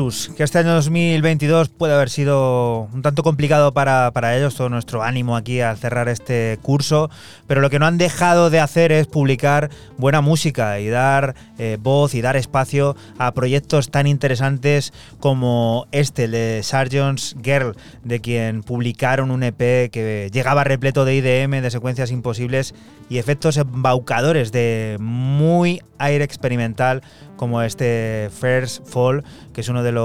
数 Que este año 2022 puede haber sido un tanto complicado para, para ellos, todo nuestro ánimo aquí al cerrar este curso, pero lo que no han dejado de hacer es publicar buena música y dar eh, voz y dar espacio a proyectos tan interesantes como este, el de Sargent's Girl, de quien publicaron un EP que llegaba repleto de IDM, de secuencias imposibles y efectos embaucadores de muy aire experimental como este First Fall, que es uno de los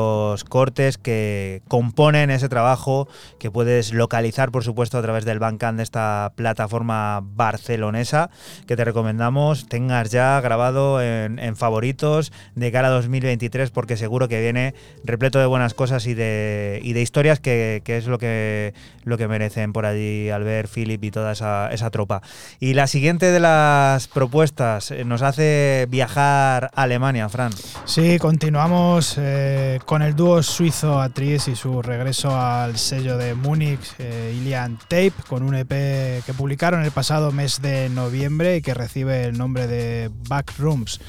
cortes que componen ese trabajo que puedes localizar, por supuesto, a través del Bandcamp de esta plataforma barcelonesa, que te recomendamos tengas ya grabado en, en favoritos de cara a 2023, porque seguro que viene repleto de buenas cosas y de, y de historias que, que es lo que, lo que merecen por allí Albert, Philip y toda esa, esa tropa. Y la siguiente de las propuestas eh, nos hace viajar a Alemania, Fran. Sí, continuamos eh, con el dúo suizo Atriz y su regreso al sello de Múnich, eh, Ilian Tape, con un EP que publicaron el pasado mes de noviembre y que recibe el nombre de Backrooms.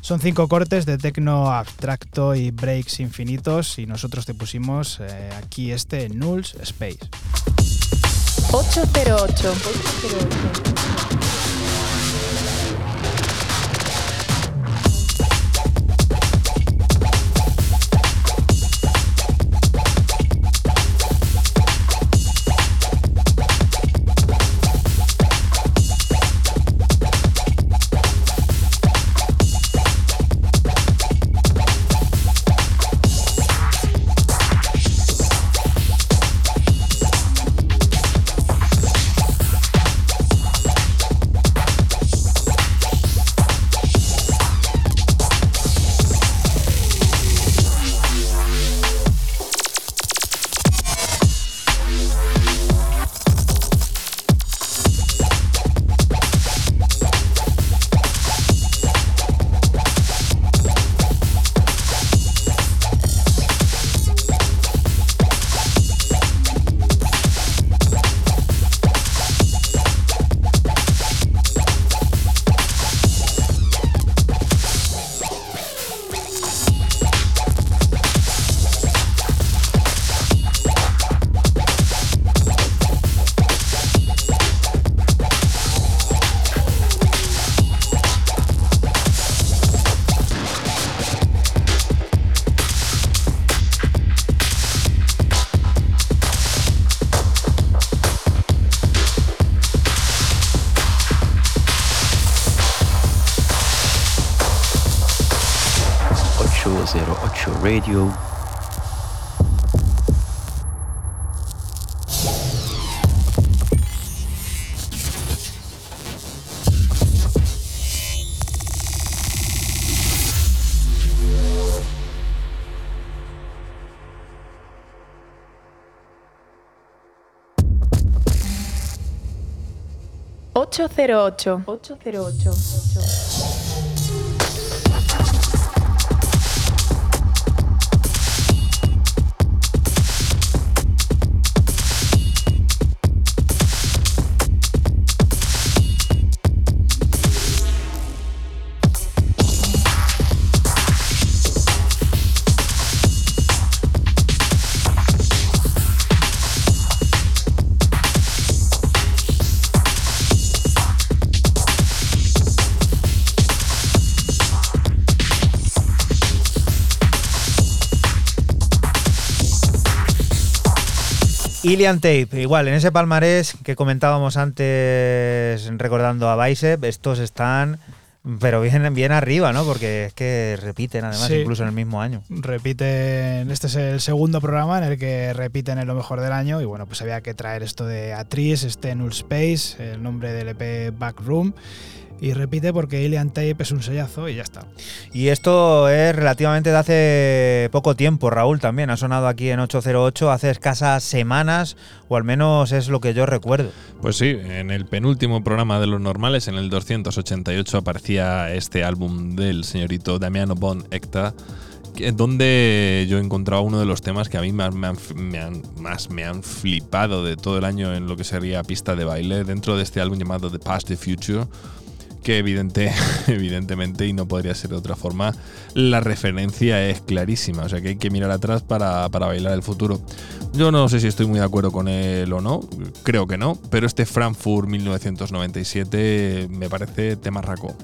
Son cinco cortes de tecno abstracto y breaks infinitos y nosotros te pusimos eh, aquí este Nulls Space. 808. 808. 808. 808. 808. Ilian Tape, igual, en ese palmarés que comentábamos antes recordando a Bicep, estos están, pero bien, bien arriba, ¿no? Porque es que repiten además Sí. incluso en el mismo año. Repiten, este es el segundo programa en el que repiten en lo mejor del año y bueno, pues había que traer esto de Atriz, este Null Space, el nombre del EP Backroom y repite porque Ilian Tape es un sellazo y ya está. Y esto es relativamente de hace poco tiempo, Raúl, también ha sonado aquí en 808 hace escasas semanas, o al menos es lo que yo recuerdo. Pues sí, en el penúltimo programa de los normales, en el 288, aparecía este álbum del señorito Damiano Bon Ecta, donde yo he encontrado uno de los temas que a mí más me, han, más me han flipado de todo el año en lo que sería pista de baile, dentro de este álbum llamado The Past the Future que evidente, evidentemente, y no podría ser de otra forma, la referencia es clarísima. O sea que hay que mirar atrás para, para bailar el futuro. Yo no sé si estoy muy de acuerdo con él o no, creo que no, pero este Frankfurt 1997 me parece temarraco.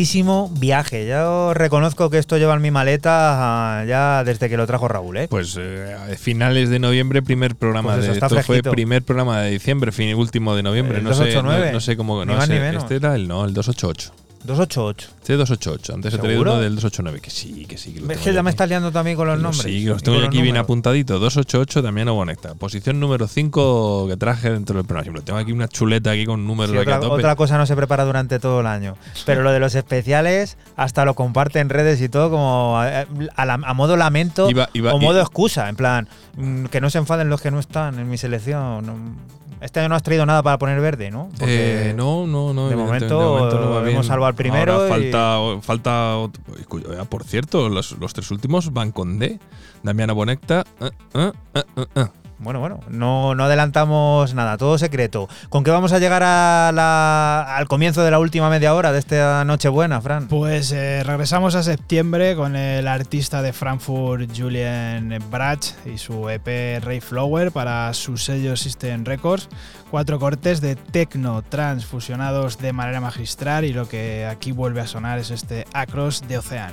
Tremendísimo viaje. Yo reconozco que esto lleva en mi maleta ah, ya desde que lo trajo Raúl, ¿eh? Pues eh, finales de noviembre, primer programa Pues de esto fue primer programa de diciembre, fin último de noviembre. El no, sé, 289. no, no sé cómo. Ni No más sé, ni menos. Este era el no, el 288. 288. Este 288. Antes he traído uno del 289. Que sí, que sí. Que lo Es que ya me estás liando también con los Que nombres. Sí, los tengo aquí bien números. apuntaditos. 288 también no conecta. Posición número 5 que traje dentro del programa. Tengo aquí una chuleta aquí con números Sí, aquí a otra, tope. otra cosa no se prepara durante todo el año. Pero lo de los especiales, hasta lo comparte en redes y todo, como a, a la- a modo lamento Iba- iba- o modo excusa. En plan, mm, que no se enfaden los que no están en mi selección. Este año no has traído nada para poner verde, ¿no? Eh, no, no, no. de momento, no hemos salvado al primero Ahora y- falta, falta. eh, Por cierto, los, los tres últimos van con D. Damiana Bonecta. eh, eh. Bueno, bueno, no, no adelantamos nada, todo secreto. ¿Con qué vamos a llegar a la- al comienzo de la última media hora de esta Nochebuena, Fran? Pues eh, regresamos a septiembre con el artista de Frankfurt Julian Brach y su EP Ray Flower para su sello System Records. Cuatro cortes de techno trans fusionados de manera magistral y lo que aquí vuelve a sonar es este Across the Ocean.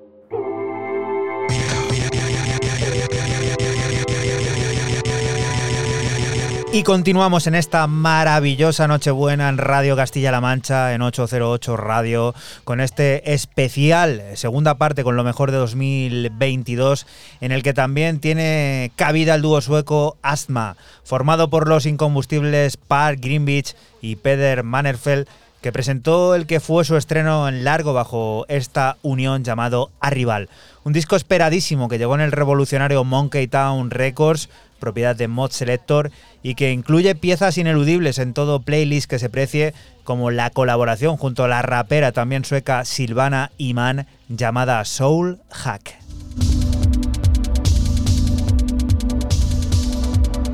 Y continuamos en esta maravillosa Nochebuena en Radio Castilla-La Mancha, en 808 Radio, con este especial, segunda parte con lo mejor de 2022, en el que también tiene cabida el dúo sueco Astma, formado por los incombustibles Park Greenwich y Peder Mannerfeld, que presentó el que fue su estreno en largo bajo esta unión llamado Arrival. Un disco esperadísimo que llegó en el revolucionario Monkey Town Records, propiedad de Mod Selector, y que incluye piezas ineludibles en todo playlist que se precie, como la colaboración junto a la rapera también sueca Silvana Iman, llamada Soul Hack.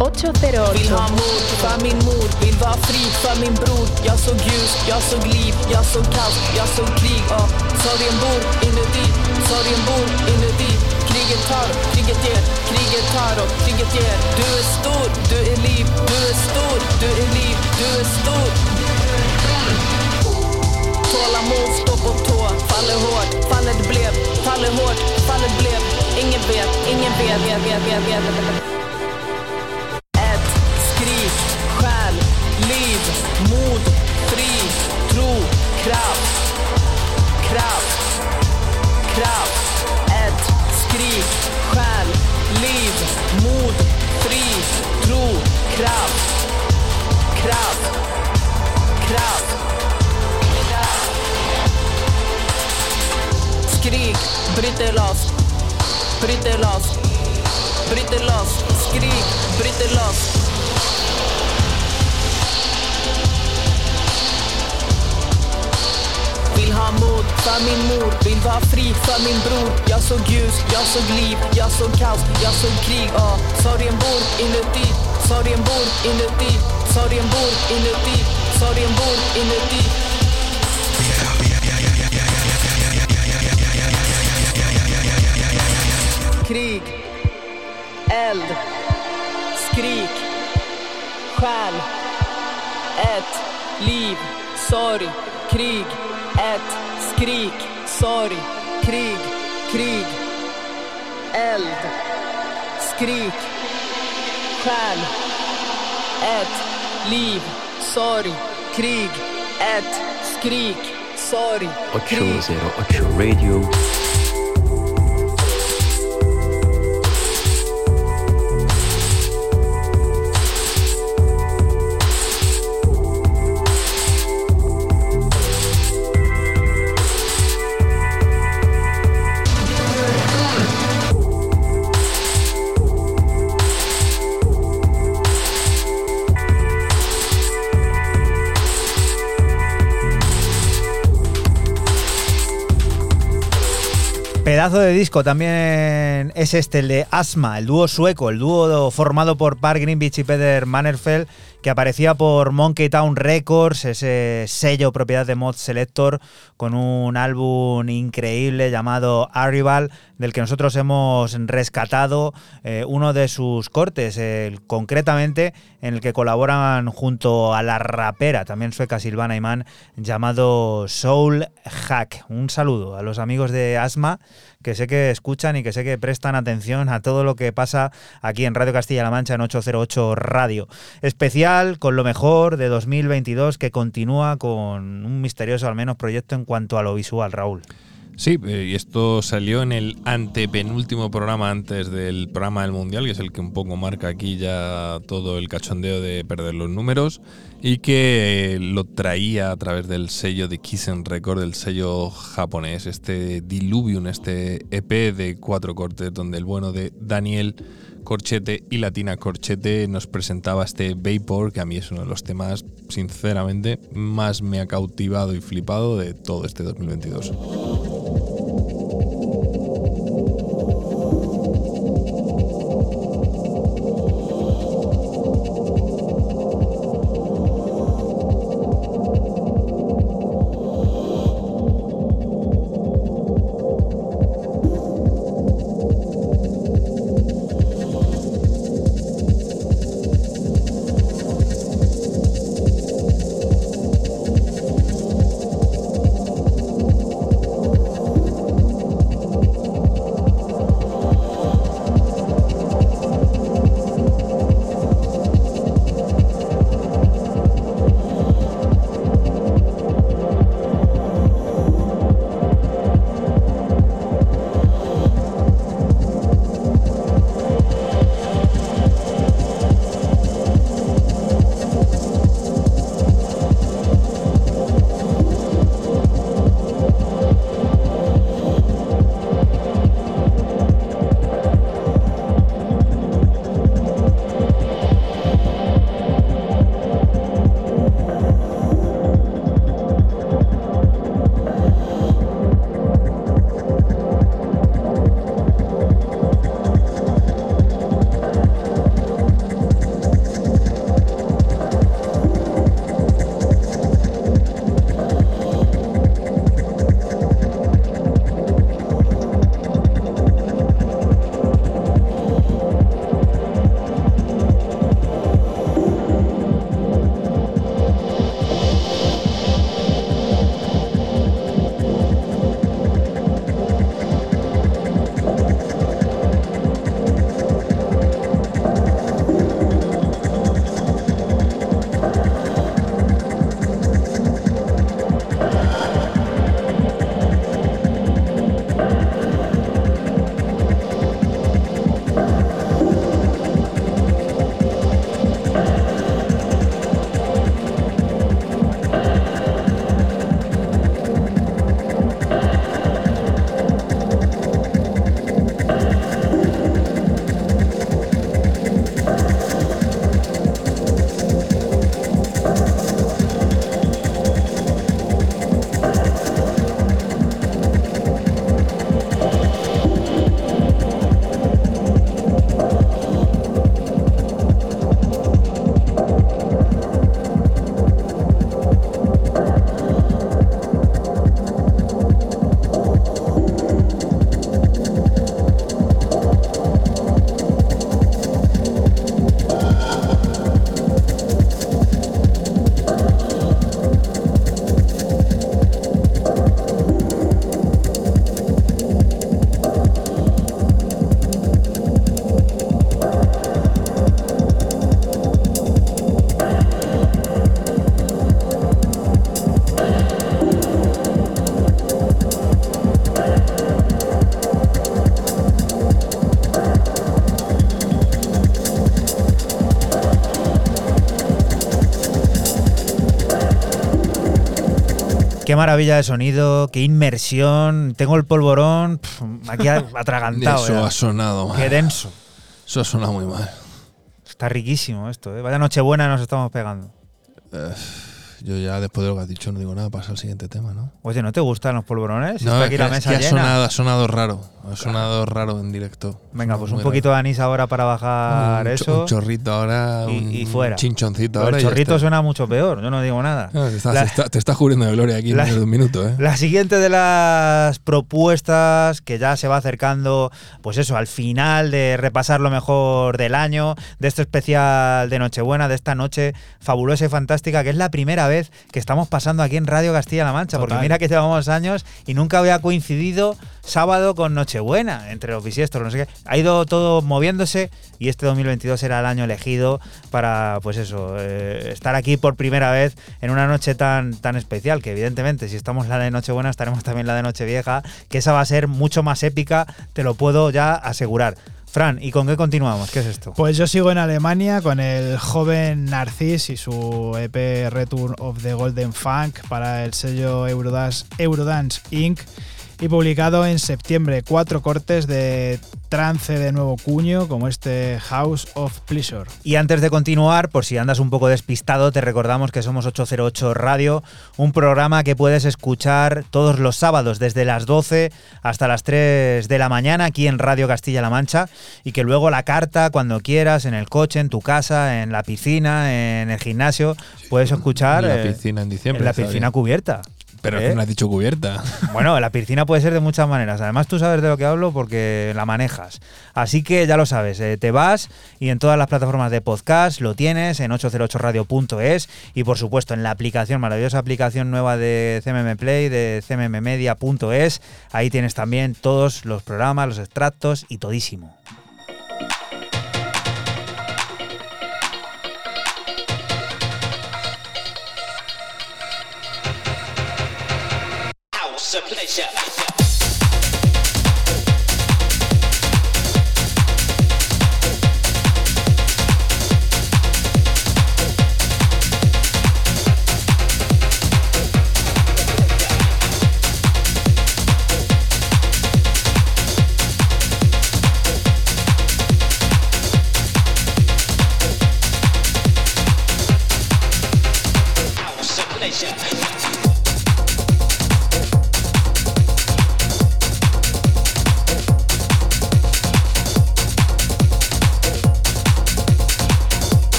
808. Vill ha mod för min mor, vill vara fri för min bror. Jag såg ljus, jag såg liv, jag såg kaos, jag såg krig. Och sorgen bor inuti, sorgen bor inuti. Kriget tar, kriget ger, kriget tar och kriget ger. Du är stor, du är liv, du är stor, du är liv, du är stor. Tålamod, stå på tå, faller hårt, fallet blev, faller hårt, fallet blev. Ingen vet, ingen vet, vet, vet, vet, vet. vet. Liv, mod, fri, tro, kraft, kraft, kraft. Ett skrik, själ, liv, mod, fri, tro, kraft, kraft, kraft. Skrik, bryt dig loss, bryt dig loss, bryt dig loss, skrik, bryt dig loss. Vill mod för min mor, vill vara fri för min bror. Jag såg ljus, jag såg liv, jag såg kaos, jag såg krig. Oh. Sorgen bor inuti, sorgen bor inuti Sorgen bor inuti, sorgen bor inuti. Krig, eld, skrik, själ, ett liv, sorg, krig, ett skrik, sorg, krig, krig, eld, skrik, själ, ett liv, sorg, krig, ett skrik, sorg, krig. 808 Radio. Pedazo de disco también es este, el de Asma, el dúo sueco, el dúo formado por Park Greenwich y Peter Mannerfeld, que aparecía por Monkey Town Records, ese sello propiedad de Mod Selector, con un álbum increíble llamado Arrival, del que nosotros hemos rescatado eh, uno de sus cortes, concretamente en el que colaboran junto a la rapera, también sueca Silvana Imán, llamado Soul Hack. Un saludo a los amigos de Asma, que sé que escuchan y que sé que prestan atención a todo lo que pasa aquí en Radio Castilla-La Mancha en 808 Radio. Especial con lo mejor de 2022 que continúa con un misterioso al menos proyecto en cuanto a lo visual, Raúl. Sí, eh, y esto salió en el antepenúltimo programa antes del programa del Mundial, que es el que un poco marca aquí ya todo el cachondeo de perder los números, y que eh, lo traía a través del sello de Kissen Record, del sello japonés, este Diluvium, este EP de cuatro cortes, donde el bueno de Daniel Corchete y Latina Corchete nos presentaba este Vapor, que a mí es uno de los temas, sinceramente, más me ha cautivado y flipado de todo este 2022. Maravilla de sonido, qué inmersión. Tengo el polvorón aquí atragantado. Eso ha sonado mal. Qué denso. Eso ha sonado muy mal. Está riquísimo esto, ¿eh? Vaya noche buena nos estamos pegando. Eh, yo ya después de lo que has dicho no digo nada, pasa al siguiente tema, ¿no? Oye, ¿no te gustan los polvorones? No, está es aquí la es mesa que ha, llena. sonado, ha sonado raro. Ha sonado raro en directo. Venga, Ha pues un poquito de anís ahora para bajar. Un eso. Un chorrito ahora, y, un y fuera. chinchoncito Pero ahora. el chorrito suena mucho peor, yo no digo nada. Ah, te, estás, La- está- te estás cubriendo de gloria aquí la- en menos de un minuto, ¿eh? La siguiente de las propuestas que ya se va acercando, pues eso, al final de repasar lo mejor del año, de este especial de Nochebuena, de esta noche fabulosa y fantástica, que es la primera vez que estamos pasando aquí en Radio Castilla-La Mancha, porque mira que llevamos años y nunca había coincidido sábado con Nochebuena entre los bisiestros, no sé qué. Ha ido todo moviéndose y este 2022 era el año elegido para, pues eso, eh, estar aquí por primera vez en una noche tan, tan especial, que evidentemente si estamos la de Nochebuena estaremos también la de Nochevieja, que esa va a ser mucho más épica, te lo puedo ya asegurar. Fran, ¿y con qué continuamos? ¿Qué es esto? Pues yo sigo en Alemania con el joven Narcis y su EP Return of the Golden Funk para el sello Eurodance, Eurodance Inc. Y publicado en septiembre, cuatro cortes de trance de nuevo cuño, como este House of Pleasure. Y antes de continuar, por si andas un poco despistado, te recordamos que somos 808 Radio, un programa que puedes escuchar todos los sábados desde las 12 hasta las 3 de la mañana aquí en Radio Castilla-La Mancha y que luego la carta cuando quieras, en el coche, en tu casa, en la piscina, en el gimnasio, puedes escuchar En la eh, piscina en diciembre. en la piscina bien. cubierta. Pero ¿eh? me has dicho cubierta. Bueno, la piscina puede ser de muchas maneras. Además, tú sabes de lo que hablo porque la manejas. Así que ya lo sabes, eh, te vas y en todas las plataformas de podcast lo tienes en 808radio.es y por supuesto en la aplicación, maravillosa aplicación nueva de CMM Play, de cmmmedia.es. Ahí tienes también todos los programas, los extractos y todísimo. Ocho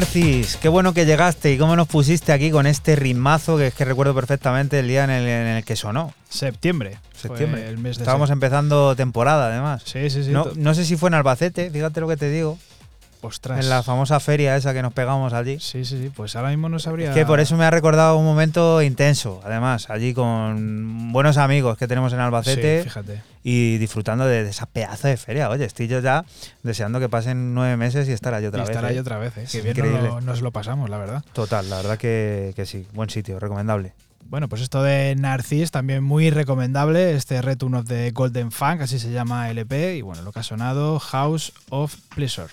Narcis, qué bueno que llegaste y cómo nos pusiste aquí con este ritmazo que es que recuerdo perfectamente el día en el, en el que sonó. Septiembre. Septiembre. el mes de Estábamos empezando temporada, además. Sí, sí, sí. No, no sé si fue en Albacete, fíjate lo que te digo. Ostras. En la famosa feria esa que nos pegamos allí. Sí, sí, sí. Pues ahora mismo no sabría. Es que por eso me ha recordado un momento intenso, además, allí con buenos amigos que tenemos en Albacete Sí, fíjate. y disfrutando de, de esa pedazo de feria. Oye, estoy yo ya deseando que pasen nueve meses y estar allí otra y vez. estar ahí ¿eh? otra vez, ¿eh? Que bien increíble. nos lo, nos lo pasamos, la verdad. Total, la verdad que, que sí. Buen sitio, recomendable. Bueno, pues esto de Narcis también muy recomendable, este Return of the Golden Funk, así se llama LP, y bueno, lo que ha sonado, House of Pleasure.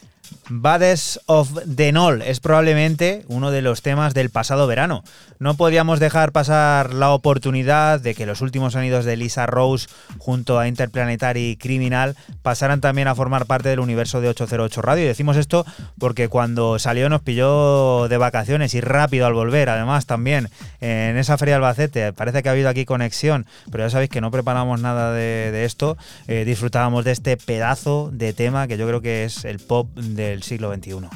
Bades of the Nol es probablemente uno de los temas del pasado verano. No podíamos dejar pasar la oportunidad de que los últimos sonidos de Lisa Rose junto a Interplanetary Criminal pasaran también a formar parte del universo de 808 Radio. Y decimos esto porque cuando salió nos pilló de vacaciones y rápido al volver. Además, también en esa feria de Albacete parece que ha habido aquí conexión, pero ya sabéis que no preparamos nada de, de esto. Eh, disfrutábamos de este pedazo de tema que yo creo que es el pop del siglo XXI.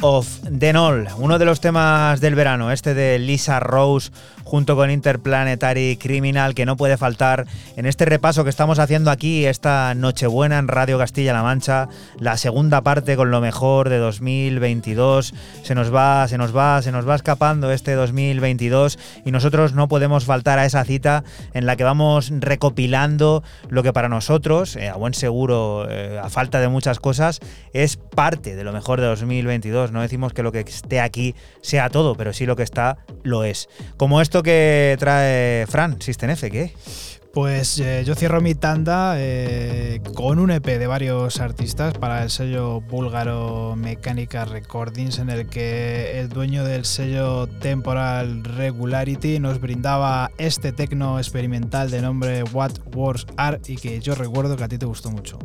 Of Denol, uno de los temas del verano, este de Lisa Rose junto con Interplanetary Criminal, que no puede faltar en este repaso que estamos haciendo aquí esta Nochebuena en Radio Castilla-La Mancha, la segunda parte con lo mejor de 2022. Se nos va, se nos va, se nos va escapando este 2022 y nosotros no podemos faltar a esa cita en la que vamos recopilando lo que para nosotros, eh, a buen seguro, eh, a falta de muchas cosas, es parte de lo mejor de 2022. No decimos que lo que esté aquí sea todo, pero sí lo que está lo es. Como esto que trae Fran, System F, ¿qué? Pues eh, yo cierro mi tanda eh, con un EP de varios artistas para el sello búlgaro Mecánica Recordings, en el que el dueño del sello Temporal Regularity nos brindaba este tecno experimental de nombre What Wars Are y que yo recuerdo que a ti te gustó mucho.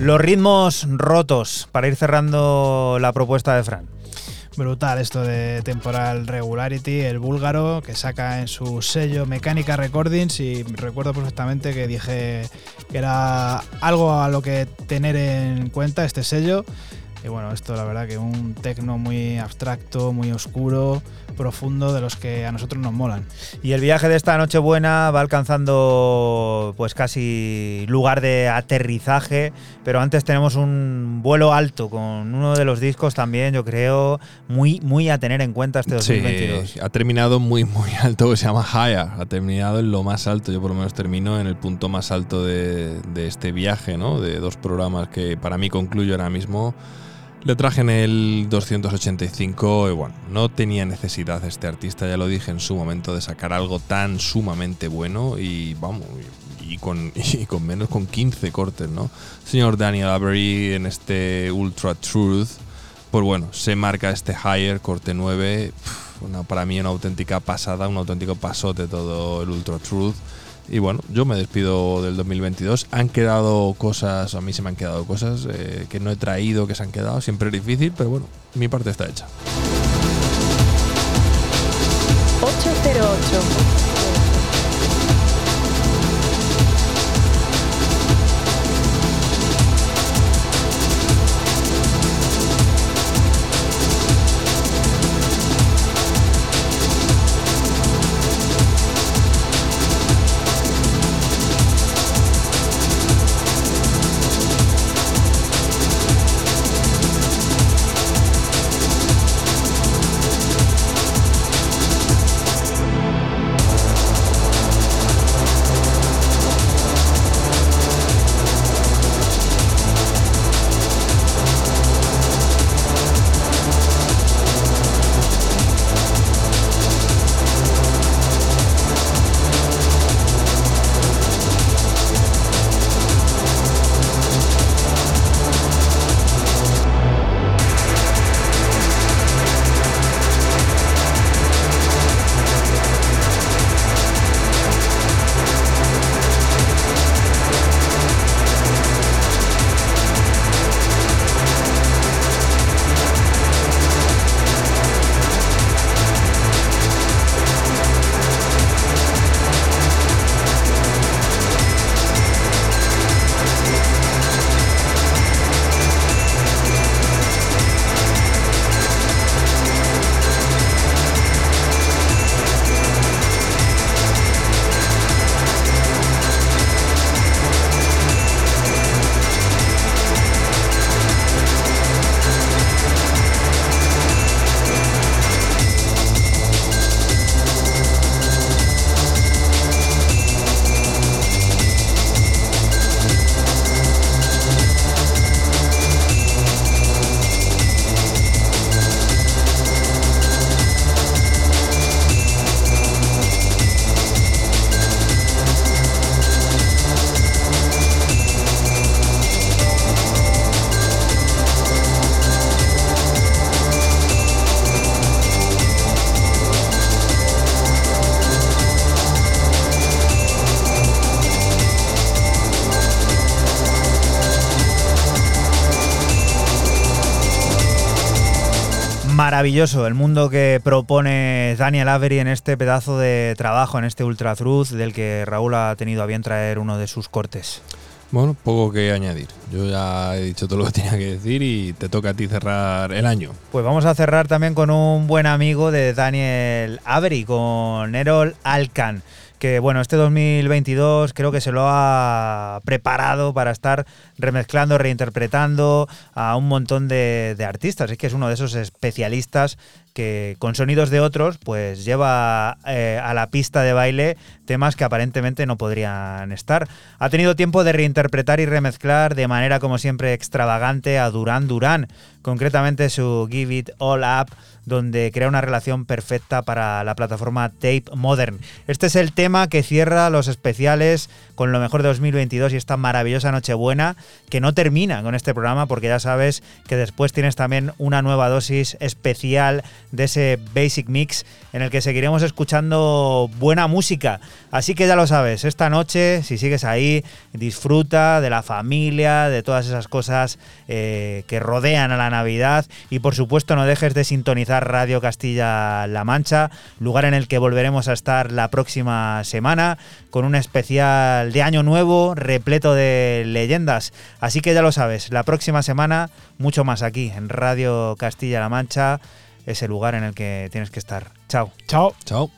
Los ritmos rotos para ir cerrando la propuesta de Fran. Brutal esto de Temporal Regularity, el búlgaro que saca en su sello Mecánica Recordings y recuerdo perfectamente que dije que era algo a lo que tener en cuenta este sello. Y bueno, esto la verdad que un tecno muy abstracto, muy oscuro, profundo, de los que a nosotros nos molan. Y el viaje de esta Nochebuena va alcanzando pues casi lugar de aterrizaje, pero antes tenemos un vuelo alto con uno de los discos también, yo creo, muy, muy a tener en cuenta este 2022. Sí, ha terminado muy, muy alto, se llama Higher. Ha terminado en lo más alto. Yo por lo menos termino en el punto más alto de, de este viaje, ¿no? De dos programas que para mí concluyo ahora mismo. Le traje en el 285 y bueno, no tenía necesidad este artista, ya lo dije en su momento, de sacar algo tan sumamente bueno y vamos, y con, menos, con 15 cortes, ¿no? Señor Daniel Avery en este Ultra Truth, pues bueno, se marca este Higher, corte 9, pf, una- para mí una auténtica pasada, un auténtico pasote todo el Ultra Truth. Y bueno, yo me despido del 2022. Han quedado cosas, a mí se me han quedado cosas eh, que no he traído, que se han quedado. Siempre es difícil, pero bueno, mi parte está hecha. 808. Maravilloso el mundo que propone Daniel Avery en este pedazo de trabajo, en este Ultra Truth, del que Raúl ha tenido a bien traer uno de sus cortes. Bueno, poco que añadir. Yo ya he dicho todo lo que tenía que decir y te toca a ti cerrar el año. Pues vamos a cerrar también con un buen amigo de Daniel Avery, con Erol Alcan, que bueno, este 2022 creo que se lo ha preparado para estar remezclando, reinterpretando a un montón de, artistas. Es que es uno de esos especialistas que con sonidos de otros pues lleva eh, a la pista de baile temas que aparentemente no podrían estar. Ha tenido tiempo de reinterpretar y remezclar de manera como siempre extravagante a Duran Duran, concretamente su Give It All Up, donde crea una relación perfecta para la plataforma Tape Modern. Este es el tema que cierra los especiales con lo mejor de 2022 y esta maravillosa Nochebuena que no termina con este programa porque ya sabes que después tienes también una nueva dosis especial de ese Basic Mix en el que seguiremos escuchando buena música. Así que ya lo sabes, esta noche, si sigues ahí, disfruta de la familia, de todas esas cosas eh, que rodean a la Navidad y por supuesto no dejes de sintonizar Radio Castilla-La Mancha, lugar en el que volveremos a estar la próxima semana con un especial de Año Nuevo repleto de leyendas. Así que ya lo sabes, la próxima semana mucho más aquí en Radio Castilla-La Mancha, ese lugar en el que tienes que estar. Chao. Chao. Chao.